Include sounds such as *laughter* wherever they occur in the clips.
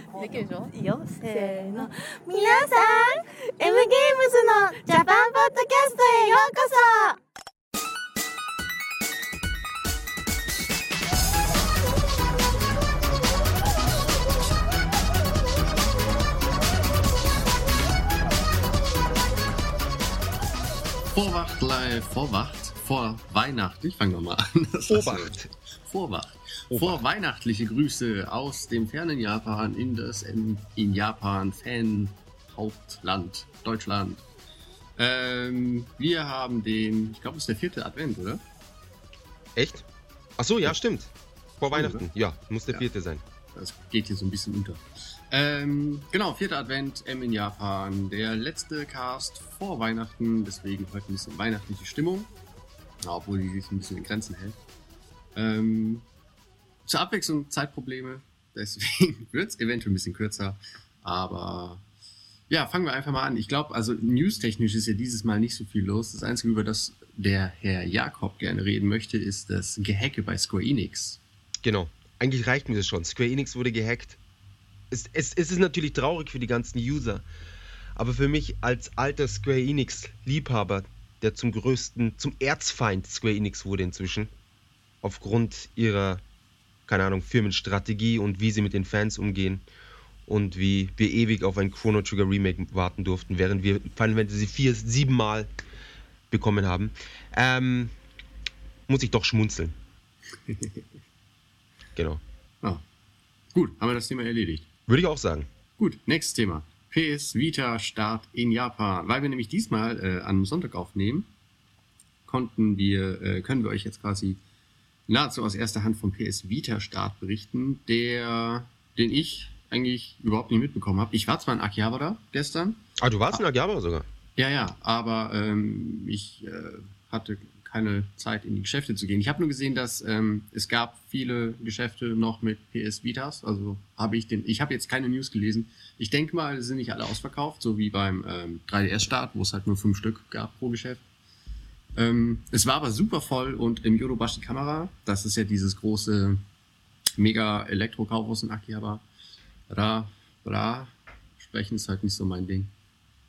かできるでしょいいよせーの皆さん M ゲームズのジャパンポッドキャストへようこそ Vorwacht, live, Vorwacht, vor Weihnacht. Ich fange nochmal an. Das Vorwacht. Vorwacht. Vorweihnachtliche Grüße aus dem fernen Japan in das in, in Japan Fan Hauptland Deutschland. Ähm, wir haben den, ich glaube, es ist der vierte Advent, oder? Echt? Ach so, ja, stimmt. Vor Weihnachten. Ja, muss der Ja. vierte sein. Das geht hier so ein bisschen unter. Ähm, genau, vierter Advent, M in Japan. Der letzte Cast vor Weihnachten, deswegen heute ein bisschen weihnachtliche Stimmung. Obwohl die sich ein bisschen in Grenzen hält. Ähm, zur Abwechslung Zeitprobleme, *laughs* deswegen wird es eventuell ein bisschen kürzer. Aber ja, fangen wir einfach mal an. Ich glaube, also newstechnisch ist ja dieses Mal nicht so viel los. Das Einzige, über das der Herr Jakob gerne reden möchte, ist das Gehacke bei Square Enix. Genau. Eigentlich reicht mir das schon. Square Enix wurde gehackt. Es, es, es ist natürlich traurig für die ganzen User. Aber für mich als alter Square Enix-Liebhaber, der zum größten, zum Erzfeind Square Enix wurde inzwischen, aufgrund ihrer, keine Ahnung, Firmenstrategie und wie sie mit den Fans umgehen und wie wir ewig auf ein Chrono Trigger Remake warten durften, während wir Final Fantasy 4 siebenmal bekommen haben, ähm, muss ich doch schmunzeln. *laughs* Genau. Ah. Gut, haben wir das Thema erledigt. Würde ich auch sagen. Gut, nächstes Thema. PS Vita Start in Japan. Weil wir nämlich diesmal äh, am Sonntag aufnehmen, konnten wir, äh, können wir euch jetzt quasi nahezu aus erster Hand vom PS Vita Start berichten, der, den ich eigentlich überhaupt nicht mitbekommen habe. Ich war zwar in Akihabara gestern, Ah, du warst in Agaba sogar. ja, ja, aber ähm, ich äh, hatte keine Zeit, in die Geschäfte zu gehen. Ich habe nur gesehen, dass ähm, es gab viele Geschäfte noch mit PS Vitas. Also habe ich den. Ich habe jetzt keine News gelesen. Ich denke mal, sind nicht alle ausverkauft, so wie beim ähm, 3DS-Start, wo es halt nur fünf Stück gab pro Geschäft. Ähm, es war aber super voll und im Yodobashi Kamera, das ist ja dieses große mega Elektro-Kaufhaus in Akihabara, Ra, Ra, sprechen ist halt nicht so mein Ding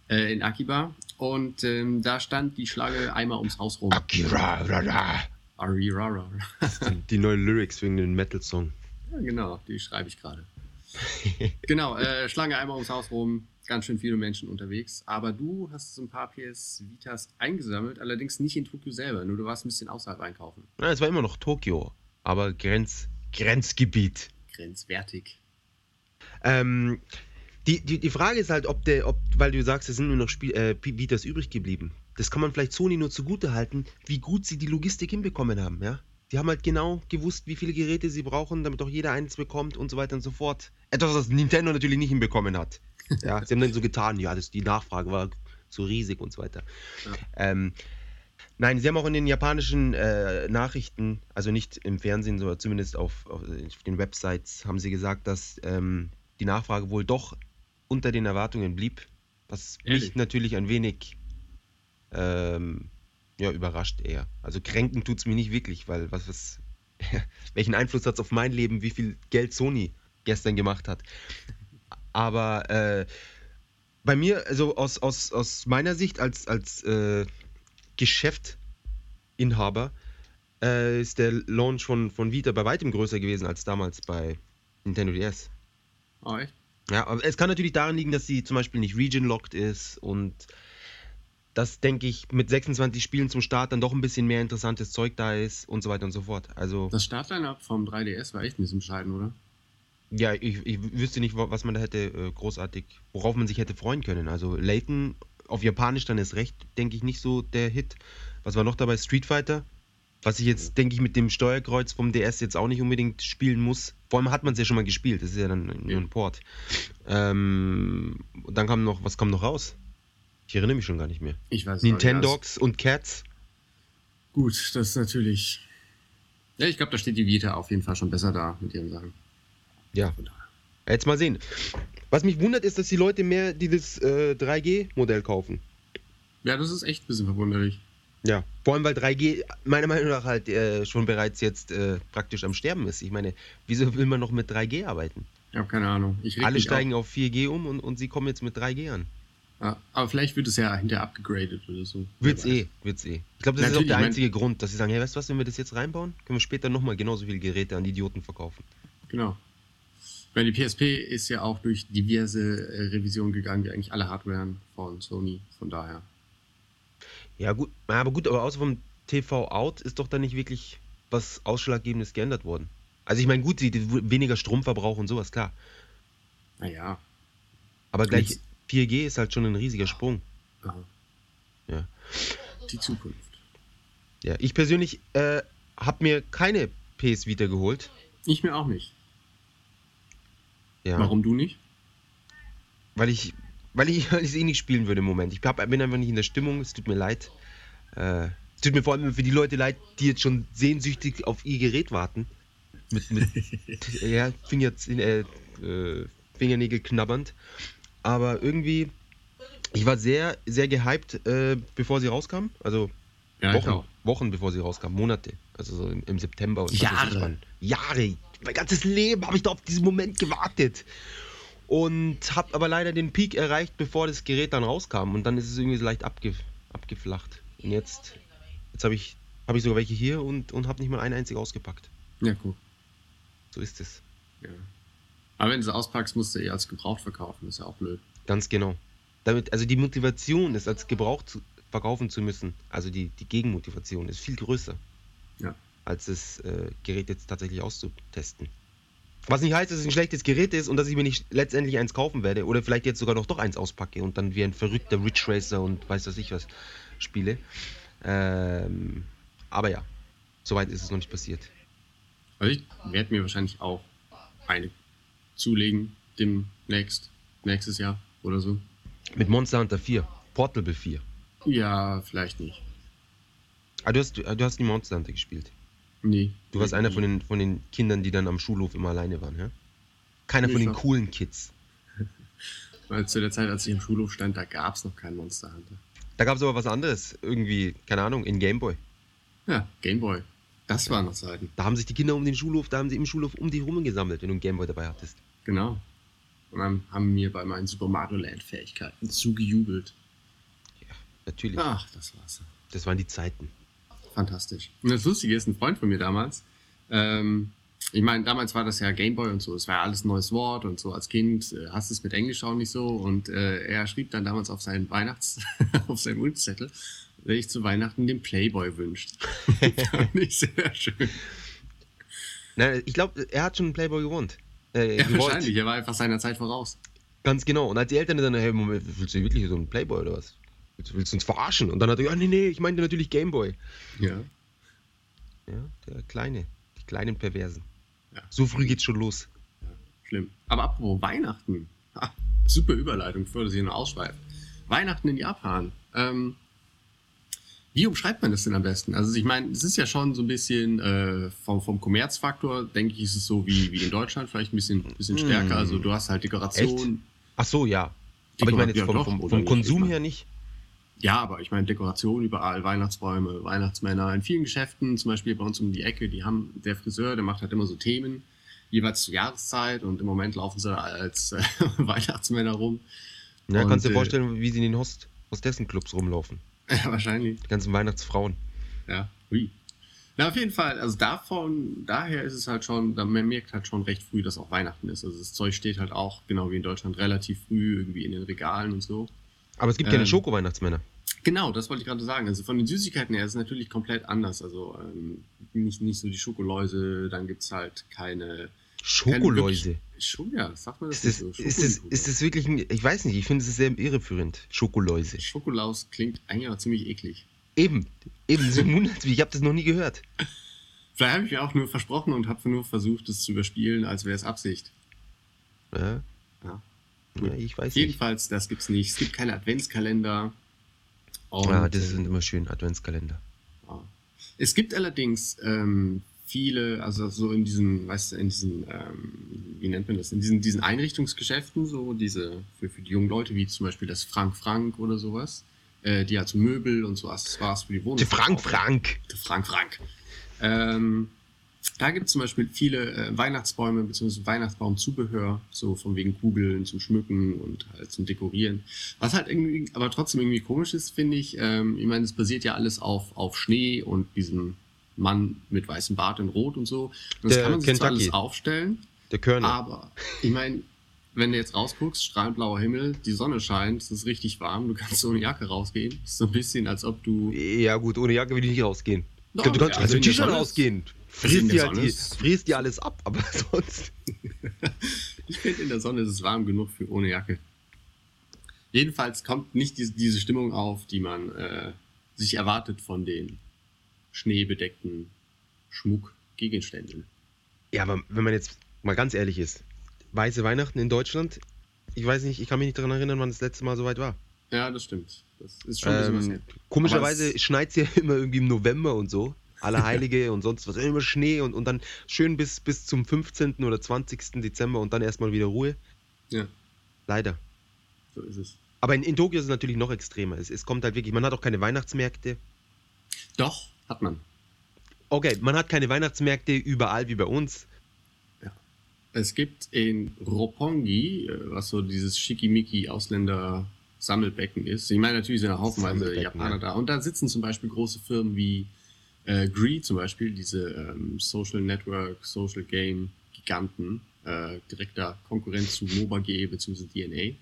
äh, in Akiba. Und ähm, da stand die Schlange einmal ums Haus rum. Akira, rara. Arirara. *laughs* Die neuen Lyrics wegen dem Metal-Song. Ja, genau, die schreibe ich gerade. *laughs* genau, äh, Schlange einmal ums Haus rum, ganz schön viele Menschen unterwegs. Aber du hast so ein paar PS Vitas eingesammelt, allerdings nicht in Tokio selber, nur du warst ein bisschen außerhalb einkaufen. Ja, es war immer noch Tokio, aber Grenz, Grenzgebiet. Grenzwertig. Ähm, die, die, die Frage ist halt, ob der, ob, weil du sagst, es sind nur noch Spiel, äh, Vitas übrig geblieben. Das kann man vielleicht Sony nur zugute halten, wie gut sie die Logistik hinbekommen haben, ja. Die haben halt genau gewusst, wie viele Geräte sie brauchen, damit auch jeder eins bekommt und so weiter und so fort. Etwas, was Nintendo natürlich nicht hinbekommen hat. Ja, sie haben dann so getan, ja, das, die Nachfrage war so riesig und so weiter. Ja. Ähm, nein, sie haben auch in den japanischen äh, Nachrichten, also nicht im Fernsehen, sondern zumindest auf, auf den Websites, haben sie gesagt, dass ähm, die Nachfrage wohl doch unter den Erwartungen blieb. Was Ehrlich? mich natürlich ein wenig ähm, ja, überrascht eher. Also kränken tut es mir nicht wirklich, weil was, was, *laughs* welchen Einfluss hat es auf mein Leben, wie viel Geld Sony gestern gemacht hat. Aber äh, bei mir, also aus, aus, aus meiner Sicht als, als äh, Geschäftinhaber, äh, ist der Launch von, von Vita bei weitem größer gewesen als damals bei Nintendo DS. Oh, echt? Ja, aber es kann natürlich daran liegen, dass sie zum Beispiel nicht region-locked ist und dass, denke ich, mit 26 Spielen zum Start dann doch ein bisschen mehr interessantes Zeug da ist und so weiter und so fort. Also, Das Startline-Up vom 3DS war echt ein bisschen bescheiden, oder? Ja, ich, ich wüsste nicht, wa- was man da hätte äh, großartig, worauf man sich hätte freuen können. Also, Layton auf Japanisch dann ist recht, denke ich, nicht so der Hit. Was war noch dabei? Street Fighter? Was ich jetzt, denke ich, mit dem Steuerkreuz vom DS jetzt auch nicht unbedingt spielen muss. Vor allem hat man es ja schon mal gespielt, das ist ja dann nur ein Port. Ähm, und dann kam noch, was kam noch raus? Ich erinnere mich schon gar nicht mehr. Ich weiß es auch nicht. Nintendogs und Cats. Gut, das ist natürlich. Ja, ich glaube, da steht die Vita auf jeden Fall schon besser da mit ihren Sachen. Ja, jetzt mal sehen. Was mich wundert, ist, dass die Leute mehr dieses äh, 3G-Modell kaufen. Ja, das ist echt ein bisschen verwunderlich. Ja, vor allem weil 3G meiner Meinung nach halt äh, schon bereits jetzt äh, praktisch am Sterben ist. Ich meine, wieso will man noch mit 3G arbeiten? Ich habe keine Ahnung. Alle steigen auf 4G um und, und sie kommen jetzt mit 3G an. Auf. Ja, aber vielleicht wird es ja hinterher abgegradet oder so. Wird's eh, wird's eh. Ich glaube, das ist auch Natürlich, der ich mein- einzige Grund, dass sie sagen, hey, weißt du was, wenn wir das jetzt reinbauen, können wir später nochmal genauso viele Geräte an Idioten verkaufen. Genau. Weil die PSP ist ja auch durch diverse äh, Revisionen gegangen, wie eigentlich alle Hardware von Sony. Von daher. Ja, gut, aber gut, aber außer vom TV-Out ist doch da nicht wirklich was Ausschlaggebendes geändert worden. Also ich meine, gut, die, die, weniger Stromverbrauch und sowas, klar. Naja. Aber gleich Jetzt- 4G ist halt schon ein riesiger Sprung. Aha. Ja. Die Zukunft. Ja, ich persönlich äh, habe mir keine PS Vita geholt. Ich mir auch nicht. Ja. Warum du nicht? Weil ich, weil ich, *laughs* weil ich es eh nicht spielen würde im Moment. Ich hab, bin einfach nicht in der Stimmung. Es tut mir leid. Äh, es tut mir vor allem für die Leute leid, die jetzt schon sehnsüchtig auf ihr Gerät warten. Mit, mit *laughs* ja, Finger, äh, äh, Fingernägel knabbernd. Aber irgendwie, ich war sehr, sehr gehypt, äh, bevor sie rauskam. Also Ja, Wochen. Wochen bevor sie rauskam, Monate. Also so im, im September und Jahre. Jahre. Mein ganzes Leben habe ich da auf diesen Moment gewartet. Und habe aber leider den Peak erreicht, bevor das Gerät dann rauskam. Und dann ist es irgendwie so leicht abge, abgeflacht. Und jetzt, jetzt habe ich, hab ich sogar welche hier und, und habe nicht mal eine einzige ausgepackt. Ja, guck. So ist es. Ja. Aber wenn du es auspackst, musst du eh als gebraucht verkaufen. ist ja auch blöd. Ganz genau. Damit, also die Motivation, es als gebraucht zu, verkaufen zu müssen, also die, die Gegenmotivation, ist viel größer. Ja. Als das äh, Gerät jetzt tatsächlich auszutesten. Was nicht heißt, dass es ein schlechtes Gerät ist und dass ich mir nicht letztendlich eins kaufen werde oder vielleicht jetzt sogar noch doch eins auspacke und dann wie ein verrückter Ridge Racer und weiß was ich was spiele. Ähm, aber ja, soweit ist es noch nicht passiert. Also ich werde mir wahrscheinlich auch eine zulegen, demnächst, nächstes Jahr oder so. Mit Monster Hunter 4, Portable 4. Ja, vielleicht nicht. Ah, du hast, du hast nie Monster Hunter gespielt. Nee. Du warst einer von den, von den Kindern, die dann am Schulhof immer alleine waren, ja? Keiner Nee, von den war- coolen Kids. *laughs* Weil zu der Zeit, als ich im Schulhof stand, da gab es noch keinen Monster Hunter. Da gab es aber was anderes, irgendwie, keine Ahnung, in Gameboy. Ja, Gameboy. Das waren noch Zeiten. Da haben sich die Kinder um den Schulhof, da haben sie im Schulhof um die rum gesammelt, wenn du einen Gameboy dabei hattest. Genau. Und dann haben mir bei meinen Super Mario Land Fähigkeiten zugejubelt. Natürlich. Ach, das war's. Das waren die Zeiten. Fantastisch. Und das Lustige ist, ein Freund von mir damals, ähm, ich meine, damals war das ja Gameboy und so, es war ja alles ein neues Wort und so als Kind äh, hast du es mit Englisch auch nicht so und äh, er schrieb dann damals auf seinen Weihnachts-, *laughs* auf seinen Wunschzettel, dass ich zu Weihnachten den Playboy wünscht. *laughs* Fand ich sehr schön. Na, ich glaube, er hat schon einen Playboy gewohnt. Äh, Ja, gewollt. wahrscheinlich, er war einfach seiner Zeit voraus. Ganz genau. Und als die Eltern dann, hey, Moment, willst du wirklich so einen Playboy oder was? Willst, willst du uns verarschen? Und dann hat er, ja, nee, nee, ich meinte natürlich Gameboy. Ja. Ja, der Kleine. Die kleinen Perversen. Ja. So früh geht's schon los. Schlimm. Aber apropos Weihnachten. Ha, super Überleitung, bevor du sie noch ausschweifst. Weihnachten in Japan. Ähm, wie umschreibt man das denn am besten? Also ich meine, es ist ja schon so ein bisschen äh, vom, vom Kommerzfaktor, denke ich, ist es so wie, wie in Deutschland, vielleicht ein bisschen, bisschen stärker. Also du hast halt Dekoration. Ach so, ja. Aber ich meine jetzt Ja, vom, doch, vom, vom? Konsum her nicht. Ja, aber ich meine, Dekoration überall, Weihnachtsbäume, Weihnachtsmänner. In vielen Geschäften, zum Beispiel bei uns um die Ecke, die haben, der Friseur, der macht halt immer so Themen, jeweils zur Jahreszeit und im Moment laufen sie als äh, *laughs* Weihnachtsmänner rum. Ja, Und, kannst du dir vorstellen, wie sie in den Host Hostessenclubs rumlaufen. *laughs* Ja, wahrscheinlich. Die ganzen Weihnachtsfrauen. Ja, hui. Na, auf jeden Fall, also davon, daher ist es halt schon, da- man merkt halt schon recht früh, dass auch Weihnachten ist. Also das Zeug steht halt auch, genau wie in Deutschland, relativ früh irgendwie in den Regalen und so. Aber es gibt keine Ähm, Schoko-Weihnachtsmänner. Genau, das wollte ich gerade sagen. Also von den Süßigkeiten her ist es natürlich komplett anders. Also ähm, nicht, nicht so die Schokoläuse, dann gibt es halt keine. Schokoläuse. Keine Schon, ja, sagt man das Ist das, so? ist, das, ist das wirklich ein, ich weiß nicht, ich finde es sehr irreführend. Schokoläuse. Schokolaus klingt eigentlich aber ziemlich eklig. Eben, eben, so wundert mich, ich habe das noch nie gehört. Vielleicht habe ich mir auch nur versprochen und habe nur versucht, es zu überspielen, als wäre es Absicht. Ja, Ja. Ja ich weiß nicht. Jedenfalls, das gibt's nicht. Es gibt keine Adventskalender. Und, Ah, das äh, sind immer schön, Adventskalender. Ja. Es gibt allerdings ähm, viele, also so in diesen, weißt du, in diesen, ähm, wie nennt man das, in diesen, diesen Einrichtungsgeschäften, so diese, für, für die jungen Leute, wie zum Beispiel das Frank Frank oder sowas, äh, die halt so Möbel und so Accessoires für die Wohnung. Der Frank. Frank. Der Frank Frank. Ähm, Da gibt es zum Beispiel viele äh, Weihnachtsbäume bzw. Weihnachtsbaumzubehör, so von wegen Kugeln zum Schmücken und halt zum Dekorieren. Was halt irgendwie, aber trotzdem irgendwie komisch ist, finde ich. Ähm, ich meine, es basiert ja alles auf, auf Schnee und diesem Mann mit weißem Bart in Rot und so. Und das Der kann man sich zwar Kentucky. alles aufstellen, Der Körner. aber ich meine, wenn du jetzt rausguckst, strahlend blauer Himmel, die Sonne scheint, es ist richtig warm, du kannst ohne Jacke rausgehen. Ist so ein bisschen, als ob du. Ja gut, ohne Jacke will ich nicht rausgehen. Doch, du kannst ja, also also der T-Shirt rausgehen. Frisst der dir, halt die, dir alles ab, aber *laughs* sonst. Ich finde, in der Sonne ist es warm genug für ohne Jacke. Jedenfalls kommt nicht diese, diese Stimmung auf, die man äh, sich erwartet von den schneebedeckten Schmuckgegenständen. Ja, aber wenn man jetzt mal ganz ehrlich ist, weiße Weihnachten in Deutschland, ich weiß nicht, ich kann mich nicht daran erinnern, wann das letzte Mal so weit war. Ja, das stimmt. Das ist schon ein bisschen was Ähm, her. komischerweise schneit es ja *laughs* immer irgendwie im November und so. Allerheilige und sonst was, immer Schnee und, und dann schön bis, bis zum 15. oder 20. Dezember und dann erstmal wieder Ruhe. Ja, Leider. so ist es. Aber in, in Tokio ist es natürlich noch extremer. Es, es kommt halt wirklich, man hat auch keine Weihnachtsmärkte. Doch, hat man. Okay, man hat keine Weihnachtsmärkte überall wie bei uns. Es gibt in Roppongi, äh, was so dieses schickimicki Ausländer-Sammelbecken ist. Ich meine, natürlich sind da haufenweise Sammelbecken, Japaner ja. da. Und da sitzen zum Beispiel große Firmen wie äh, Gree zum Beispiel, diese ähm, Social Network, Social Game Giganten, äh, direkter Konkurrent zu MOBA.ge bzw. DNA.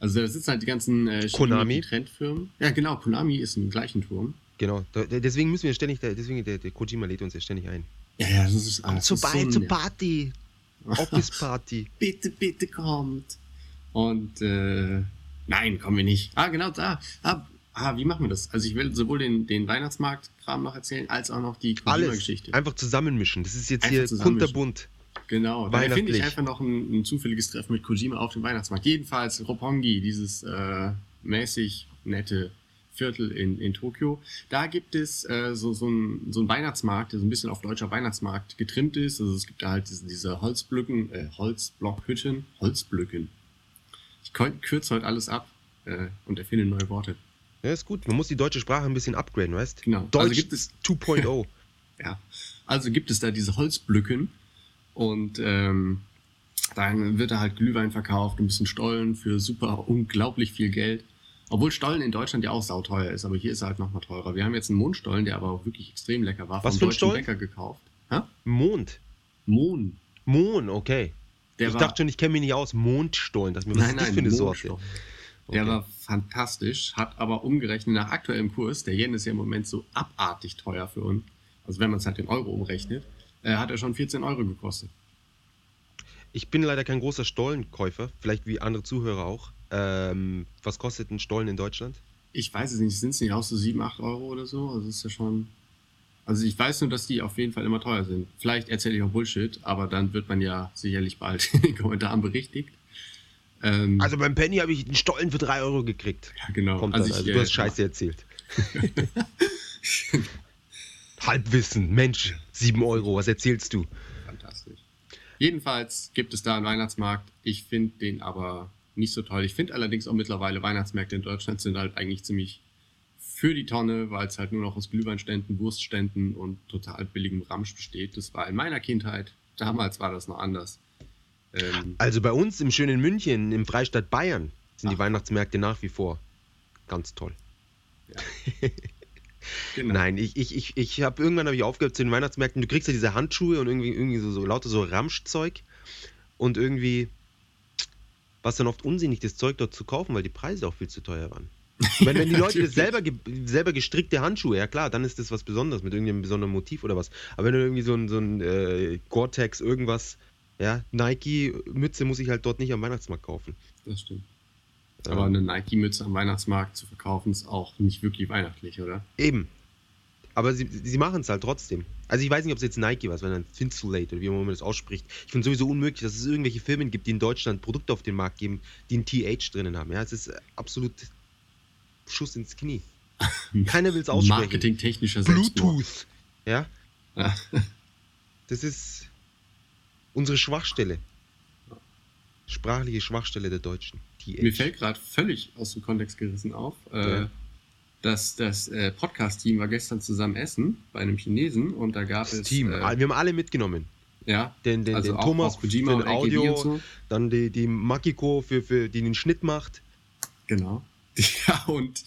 Also da sitzen halt die ganzen äh, Konami. Trendfirmen. Ja, genau, Konami ist im gleichen Turm. Genau, da, deswegen müssen wir ständig, deswegen der, der Kojima lädt uns ja ständig ein. Ja, ja, das ist Kommt ist vorbei so zur nett. Party. Office Party. *laughs* bitte, bitte kommt. Und äh, nein, kommen wir nicht. Ah, genau da. Ah, ah, wie machen wir das? Also ich will sowohl den, den Weihnachtsmarkt-Kram noch erzählen, als auch noch die Alles. Kojima-Geschichte. Einfach zusammenmischen. Das ist jetzt Einfach hier kunterbunt. Genau. Da finde ich einfach noch ein, ein zufälliges Treffen mit Kojima auf dem Weihnachtsmarkt. Jedenfalls Roppongi, dieses äh, mäßig nette Viertel in, in Tokio. Da gibt es äh, so, so, ein, so einen Weihnachtsmarkt, der so ein bisschen auf deutscher Weihnachtsmarkt getrimmt ist. Also es gibt da halt diese, diese Holzblöcken, äh, Holzblockhütten, Holzblöcken. Ich kürze heute alles ab äh, und erfinde neue Worte. Ja, ist gut. Man muss die deutsche Sprache ein bisschen upgraden, weißt Genau. Deutsch Also gibt es 2.0. *laughs* Ja, also gibt es da diese Holzblöcken und ähm, dann wird da halt Glühwein verkauft, ein bisschen Stollen für super unglaublich viel Geld. Obwohl Stollen in Deutschland ja auch sauteuer ist, aber hier ist er halt nochmal teurer. Wir haben jetzt einen Mondstollen, der aber auch wirklich extrem lecker war, Was vom für ein deutschen Stollen? Bäcker gekauft. Ha? Mond. Mohn. Mohn, okay. Der ich war, dachte schon, ich kenne mich nicht aus. Mondstollen. Das, was nein, ist das nein, für eine Sorte? Mondstollen. Der Okay. war fantastisch, hat aber umgerechnet nach aktuellem Kurs, der Yen ist ja im Moment so abartig teuer für uns, also wenn man es halt in Euro umrechnet, äh, hat er schon 14 Euro gekostet. Ich bin leider kein großer Stollenkäufer, vielleicht wie andere Zuhörer auch. Ähm, was kostet ein Stollen in Deutschland? Ich weiß es nicht, sind es nicht auch so 7, 8 Euro oder so? Also ist ja schon. Also ich weiß nur, dass die auf jeden Fall immer teuer sind. Vielleicht erzähle ich auch Bullshit, aber dann wird man ja sicherlich bald *laughs* in den Kommentaren berichtigt. Ähm, Also beim Penny habe ich einen Stollen für 3 Euro gekriegt. ja, genau. Kommt also dann. Also ich, du äh, hast Scheiße erzählt. *laughs* Halbwissen, Mensch, 7 Euro, was erzählst du? Fantastisch. Jedenfalls gibt es da einen Weihnachtsmarkt. Ich finde den aber nicht so toll. Ich finde allerdings auch mittlerweile Weihnachtsmärkte in Deutschland sind halt eigentlich ziemlich für die Tonne, weil es halt nur noch aus Glühweinständen, Wurstständen und total billigem Ramsch besteht. Das war in meiner Kindheit. Damals war das noch anders. Ähm, Also bei uns im schönen München, im Freistaat Bayern, sind die Ach. Weihnachtsmärkte nach wie vor ganz toll. *laughs* genau. Nein, ich, ich, ich, ich habe irgendwann habe ich aufgehört zu den Weihnachtsmärkten. Du kriegst ja diese Handschuhe und irgendwie, irgendwie so, so lauter so Ramschzeug und irgendwie war es dann oft unsinnig, das Zeug dort zu kaufen, weil die Preise auch viel zu teuer waren. Wenn, wenn *laughs* die Leute das selber, selber gestrickte Handschuhe, ja klar, dann ist das was Besonderes mit irgendeinem besonderen Motiv oder was. Aber wenn du irgendwie so ein, so ein äh, Gore-Tex irgendwas, ja, Nike-Mütze muss ich halt dort nicht am Weihnachtsmarkt kaufen. Das stimmt. Aber eine Nike-Mütze am Weihnachtsmarkt zu verkaufen, ist auch nicht wirklich weihnachtlich, oder? Eben. Aber sie, sie machen es halt trotzdem. Also ich weiß nicht, ob es jetzt Nike war, sondern Finsulate oder wie man das ausspricht. Ich finde sowieso unmöglich, dass es irgendwelche Firmen gibt, die in Deutschland Produkte auf den Markt geben, die ein TH drinnen haben. Ja, es ist absolut Schuss ins Knie. *laughs* Keiner will es aussprechen. Marketingtechnischer. Bluetooth. Ja, *laughs* das ist unsere Schwachstelle. Sprachliche Schwachstelle der Deutschen. TH. Mir fällt gerade völlig aus dem Kontext gerissen auf. Äh, Ja. Das, das äh, Podcast-Team war gestern zusammen essen bei einem Chinesen und da gab Das es. Team. Äh, wir haben alle mitgenommen. ja, Den, den, also den auch, Thomas auch für den Audio, so. dann die, die Makiko, für, für, die den Schnitt macht. Genau. *laughs* Ja, und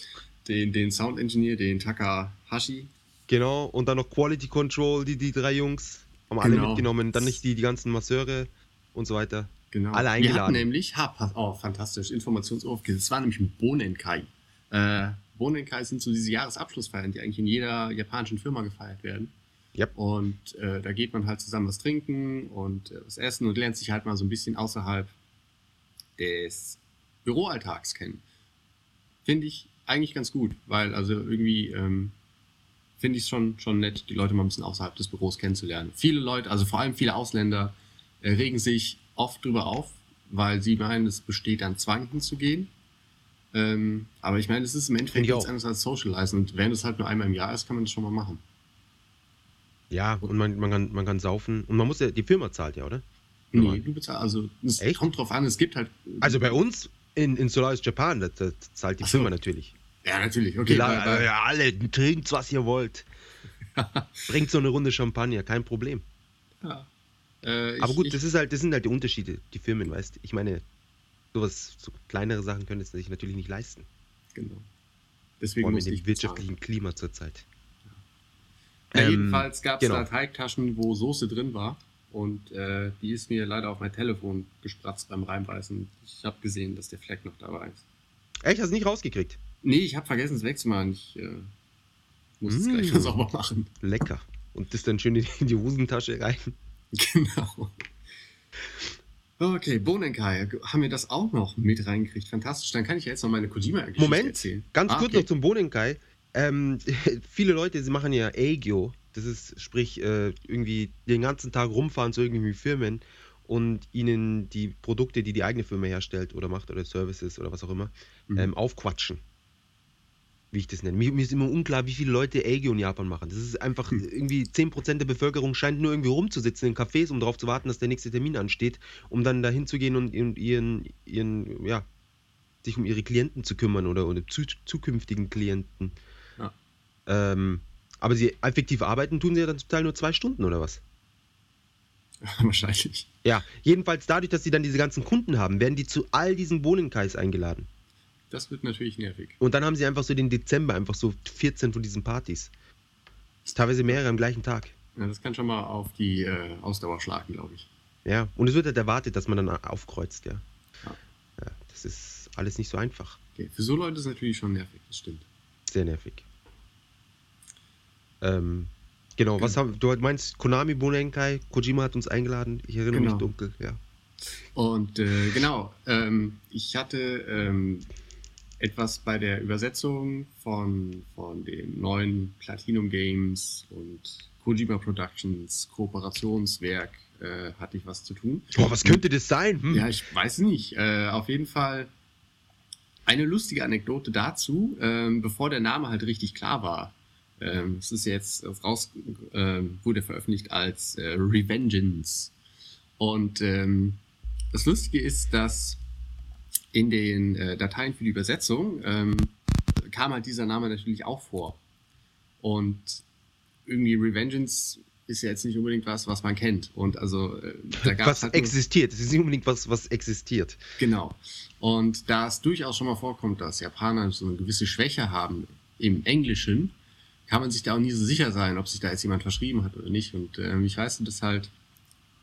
den, den Sound Engineer, den Takahashi. Genau. Und dann noch Quality Control, die, die drei Jungs. Haben alle Genau. mitgenommen. Dann nicht die, die ganzen Masseure und so weiter. Genau. Alle Wir eingeladen. hatten nämlich, ha, auf, fantastisch, Informationsaufgabe. Es war nämlich ein Bonenkai. Äh, Bonenkai sind so diese Jahresabschlussfeiern, die eigentlich in jeder japanischen Firma gefeiert werden. Yep. Und äh, da geht man halt zusammen was trinken und äh, was essen und lernt sich halt mal so ein bisschen außerhalb des Büroalltags kennen. Finde ich eigentlich ganz gut, weil also irgendwie ähm, finde ich es schon, schon nett, die Leute mal ein bisschen außerhalb des Büros kennenzulernen. Viele Leute, also vor allem viele Ausländer, äh, regen sich oft drüber auf, weil sie meinen, es besteht an Zwang hinzugehen. Ähm, aber ich meine, es ist im Endeffekt nichts anderes als Socializen und wenn es halt nur einmal im Jahr ist, kann man das schon mal machen. Ja, und man, man, kann, man kann saufen. Und man muss ja, die Firma zahlt ja, oder? Nee, du bezahlst, also es Echt? kommt drauf an, es gibt halt. Also bei uns in, in Solaris Japan, das, das zahlt die so. Firma natürlich. Ja, natürlich, okay. la- bei- bei- ja, alle, trinkt was ihr wollt. *laughs* Bringt so eine Runde Champagner, kein Problem. ja. Äh, Aber ich- gut, das ist halt, das sind halt die Unterschiede, die Firmen, weißt du. Ich meine, sowas, so kleinere Sachen können es sich natürlich nicht leisten. Genau. Vor Deswegen allem in dem ich bezahlen. wirtschaftlichen Klima zurzeit. Ja, Ähm, jedenfalls gab es genau. da Teigtaschen, wo Soße drin war. Und äh, die ist mir leider auf mein Telefon gespratzt beim Reinbeißen. Ich habe gesehen, dass der Fleck noch dabei ist. Echt, hast du nicht rausgekriegt? Nee, ich habe vergessen, es wegzumachen. Ich äh, muss es Mm. gleich mal sauber machen. Lecker. Und das dann schön in die Hosentasche rein. *laughs* Genau. Okay, Bonenkai, haben wir das auch noch mit reingekriegt? Fantastisch. Dann kann ich ja jetzt noch meine Kojima-Geschichte Moment, erzählen. Ganz Ah, kurz okay. noch zum Bonenkai. Ähm, *laughs* viele Leute, sie machen ja Aegyo. Das ist, sprich, äh, irgendwie den ganzen Tag rumfahren zu irgendwie Firmen und ihnen die Produkte, die die eigene Firma herstellt oder macht oder Services oder was auch immer, Mhm. ähm, aufquatschen. Wie ich das nenne. Mir, mir ist immer unklar, wie viele Leute Aegyo in Japan machen. Das ist einfach Hm. irgendwie 10% der Bevölkerung scheint nur irgendwie rumzusitzen in Cafés, um darauf zu warten, dass der nächste Termin ansteht, um dann dahin zu gehen und ihren, ihren, ihren ja, sich um ihre Klienten zu kümmern oder, oder zu, zukünftigen Klienten. Ja. Ähm, aber sie effektiv arbeiten tun sie ja dann zum Teil nur zwei Stunden oder was? *laughs* Wahrscheinlich. Ja, jedenfalls dadurch, dass sie dann diese ganzen Kunden haben, werden die zu all diesen Bohnenkais eingeladen. Das wird natürlich nervig. Und dann haben sie einfach so den Dezember, einfach so 14 von diesen Partys. Teilweise mehrere am gleichen Tag. Ja, das kann schon mal auf die äh, Ausdauer schlagen, glaube ich. Ja, und es wird halt erwartet, dass man dann aufkreuzt, ja. Ja. ja. Das ist alles nicht so einfach. Okay. Für so Leute ist es natürlich schon nervig, das stimmt. Sehr nervig. Ähm, genau, was haben du meinst Konami Bonenkai, Kojima hat uns eingeladen, ich erinnere Genau. mich dunkel, ja. Und äh, genau, ähm, ich hatte ähm, etwas bei der Übersetzung von, von den neuen Platinum Games und Kojima Productions Kooperationswerk äh, hatte ich was zu tun. Boah, was könnte das sein? Hm. Ja, ich weiß nicht. Äh, auf jeden Fall eine lustige Anekdote dazu, ähm, bevor der Name halt richtig klar war. Ähm, es ist jetzt raus, ähm, wurde veröffentlicht als äh, Revengeance. Und ähm, das Lustige ist, dass in den äh, Dateien für die Übersetzung ähm, kam halt dieser Name natürlich auch vor. Und irgendwie Revengeance ist ja jetzt nicht unbedingt was, was man kennt. Und also äh, da gab was halt existiert. Es ist nicht unbedingt was, was existiert. Genau. Und da es durchaus schon mal vorkommt, dass Japaner so eine gewisse Schwäche haben im Englischen, kann man sich da auch nie so sicher sein, ob sich da jetzt jemand verschrieben hat oder nicht. Und ähm, ich weiß, dass halt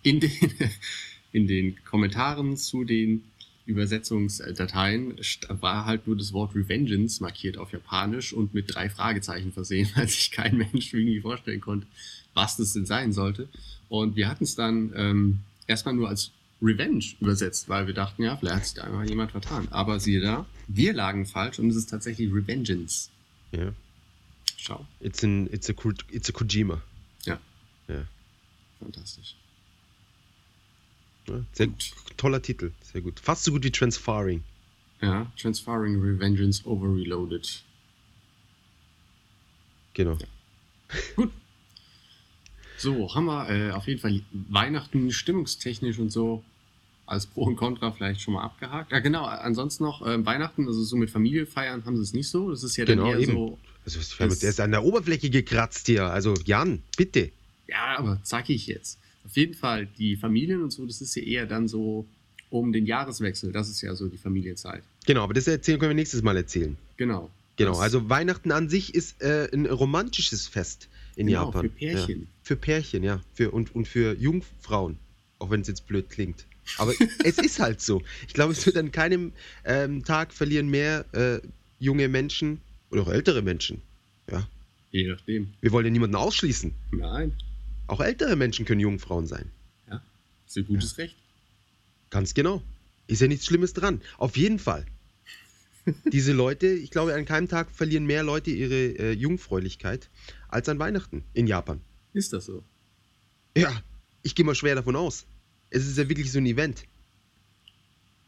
in den, *laughs* in den Kommentaren zu den Übersetzungsdateien war halt nur das Wort Revengeance markiert auf Japanisch und mit drei Fragezeichen versehen, *laughs* weil sich kein Mensch irgendwie vorstellen konnte, was das denn sein sollte. Und wir hatten es dann ähm, erstmal nur als Revenge übersetzt, weil wir dachten, ja, vielleicht hat sich da einfach jemand vertan. Aber siehe da, wir lagen falsch und es ist tatsächlich Revengeance. Ja. Schau, It's, an, it's, a, it's a Kojima. Ja. ja. fantastisch. ja sehr gut. Toller Titel. Sehr gut. Fast so gut wie Transfaring. Ja, Transferring Revengeance Over Reloaded. Genau. Gut. So, haben wir äh, auf jeden Fall Weihnachten stimmungstechnisch und so als Pro und Contra vielleicht schon mal abgehakt. Ja, genau. Ansonsten noch äh, Weihnachten, also so mit Familie feiern, haben sie es nicht so. Das ist ja dann Genau, eher eben. so Also, wir haben uns erst an der Oberfläche gekratzt hier. Also, Jan, bitte. Ja, aber zackig jetzt. Auf jeden Fall, die Familien und so, das ist ja eher dann so um den Jahreswechsel. Das ist ja so die Familienzeit. Genau, aber das erzählen können wir nächstes Mal erzählen. Genau. Genau, also Weihnachten an sich ist äh, ein romantisches Fest in Genau, Japan. für Pärchen. Ja. Für Pärchen, ja. Für, und, und für Jungfrauen. Auch wenn es jetzt blöd klingt. Aber *laughs* es ist halt so. Ich glaube, es wird an keinem ähm, Tag verlieren mehr äh, junge Menschen oder auch ältere Menschen. Ja. Je nachdem. Wir wollen ja niemanden ausschließen. Nein. Auch ältere Menschen können Jungfrauen sein. Ja. Ist ein gutes Recht. Ganz genau. Ist ja nichts Schlimmes dran. Auf jeden Fall. *laughs* Diese Leute, ich glaube, an keinem Tag verlieren mehr Leute ihre äh, Jungfräulichkeit als an Weihnachten in Japan. Ist das so? Ja, ich gehe mal schwer davon aus. Es ist ja wirklich so ein Event.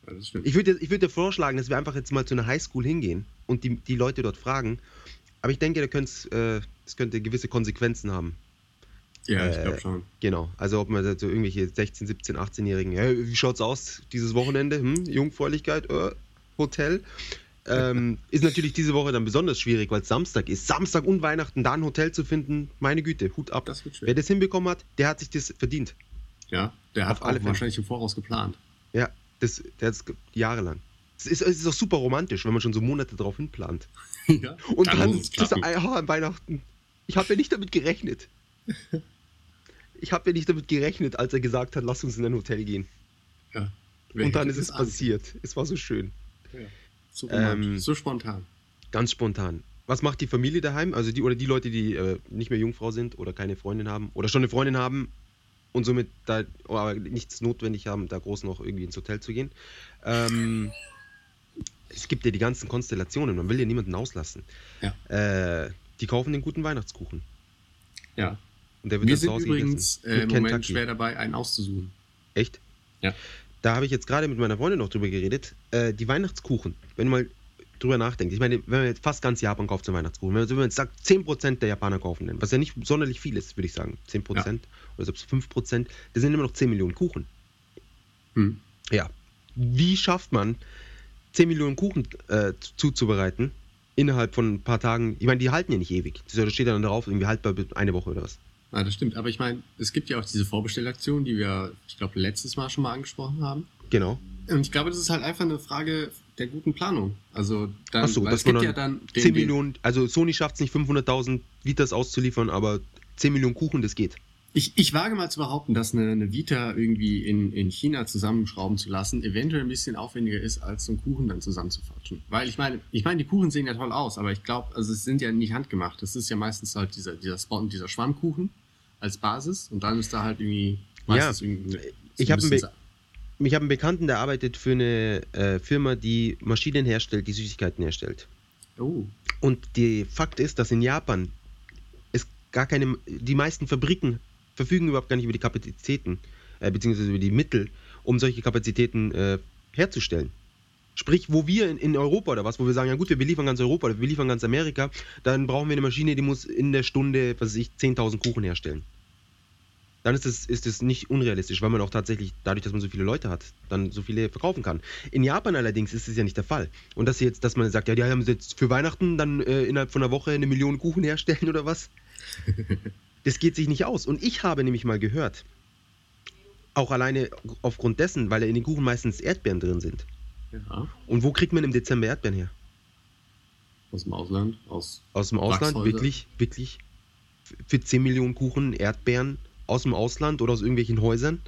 Ja, das stimmt. Ich würde ich würd dir vorschlagen, dass wir einfach jetzt mal zu einer Highschool hingehen und die, die Leute dort fragen. Aber ich denke, da könnt's, äh, das könnte gewisse Konsequenzen haben. ja, ich äh, glaube schon. Genau. Also ob man so irgendwelche 16, 17, 18-Jährigen, ja, wie schaut's aus dieses Wochenende? Hm, Jungfräulichkeit, äh, Hotel. Ähm, *laughs* ist natürlich diese Woche dann besonders schwierig, weil es Samstag ist. Samstag und Weihnachten, da ein Hotel zu finden, meine Güte, Hut ab. Das. Wer das hinbekommen hat, der hat sich das verdient. Ja, der hat Auf alle wahrscheinlich im Voraus geplant. Ja, das, der hat es jahrelang. Es ist, es ist auch super romantisch, wenn man schon so Monate drauf hinplant. *laughs* ja. Und Dann dann, muss es das, klappen. ah, an Weihnachten. Ich habe ja nicht damit gerechnet. *laughs* Ich habe ja nicht damit gerechnet, als er gesagt hat, lass uns in ein Hotel gehen. Ja. Und dann ist es passiert. Es war so schön. So, romantisch, Ähm, so spontan. Ganz spontan. Was macht die Familie daheim? Also die oder die Leute, die äh, nicht mehr Jungfrau sind oder keine Freundin haben oder schon eine Freundin haben und somit da oh, aber nichts notwendig haben, da groß noch irgendwie ins Hotel zu gehen. Ähm, es gibt ja die ganzen Konstellationen, man will ja niemanden auslassen. Äh, die kaufen den guten Weihnachtskuchen. Ja. Und der wird Wir sind übrigens äh, im Moment Kentucky. schwer dabei, einen auszusuchen. Echt? Ja. Da habe ich jetzt gerade mit meiner Freundin noch drüber geredet. Äh, die Weihnachtskuchen, wenn man mal drüber nachdenkt. Ich meine, wenn man jetzt fast ganz Japan kauft zum Weihnachtskuchen, wenn man, jetzt sagt, 10% der Japaner kaufen den, was ja nicht sonderlich viel ist, würde ich sagen. 10% oder selbst 5%, das sind immer noch 10 Millionen Kuchen. Hm. Ja. Wie schafft man, 10 Millionen Kuchen äh, zuzubereiten innerhalb von ein paar Tagen? Ich meine, die halten ja nicht ewig. Das steht dann drauf, irgendwie haltbar eine Woche oder was. Ah, das stimmt. Aber ich meine, es gibt ja auch diese Vorbestellaktion, die wir, ich glaube, letztes Mal schon mal angesprochen haben. Genau. Und ich glaube, das ist halt einfach eine Frage der guten Planung. Also dann, Ach so, es gibt ja dann dann den 10 Weg- Millionen, also Sony schafft es nicht 500.000 Liters auszuliefern, aber 10 Millionen Kuchen, das geht. Ich, ich wage mal zu behaupten, dass eine, eine Vita irgendwie in, in China zusammenschrauben zu lassen, eventuell ein bisschen aufwendiger ist, als so einen Kuchen dann zusammenzufatschen. Weil ich meine, ich meine, die Kuchen sehen ja toll aus, aber ich glaube, also es sind ja nicht handgemacht. Das ist ja meistens halt dieser, dieser Spot, dieser Schwammkuchen als Basis und dann ist da halt irgendwie meistens irgendwie. ich so hab ein ein bisschen Ich habe einen Bekannten, der arbeitet für eine äh, Firma, die Maschinen herstellt, die Süßigkeiten herstellt. Oh, Und der Fakt ist, dass in Japan es gar keine, die meisten Fabriken verfügen überhaupt gar nicht über die Kapazitäten, äh, beziehungsweise über die Mittel, um solche Kapazitäten äh, herzustellen. Sprich, wo wir in, in Europa oder was, wo wir sagen, ja gut, wir beliefern ganz Europa oder wir beliefern ganz Amerika, dann brauchen wir eine Maschine, die muss in der Stunde, was weiß ich, 10.000 Kuchen herstellen. Dann ist es, ist es nicht unrealistisch, weil man auch tatsächlich, dadurch, dass man so viele Leute hat, dann so viele verkaufen kann. In Japan allerdings ist es ja nicht der Fall. Und dass jetzt, dass man sagt, ja, die haben jetzt für Weihnachten dann äh, innerhalb von einer Woche eine Million Kuchen herstellen oder was? *laughs* das geht sich nicht aus. Und ich habe nämlich mal gehört, auch alleine aufgrund dessen, weil in den Kuchen meistens Erdbeeren drin sind. ja. Und wo kriegt man im Dezember Erdbeeren her? Aus dem Ausland, aus. Aus dem Ausland? Wirklich, wirklich? Für 10 Millionen Kuchen Erdbeeren aus dem Ausland oder aus irgendwelchen Häusern?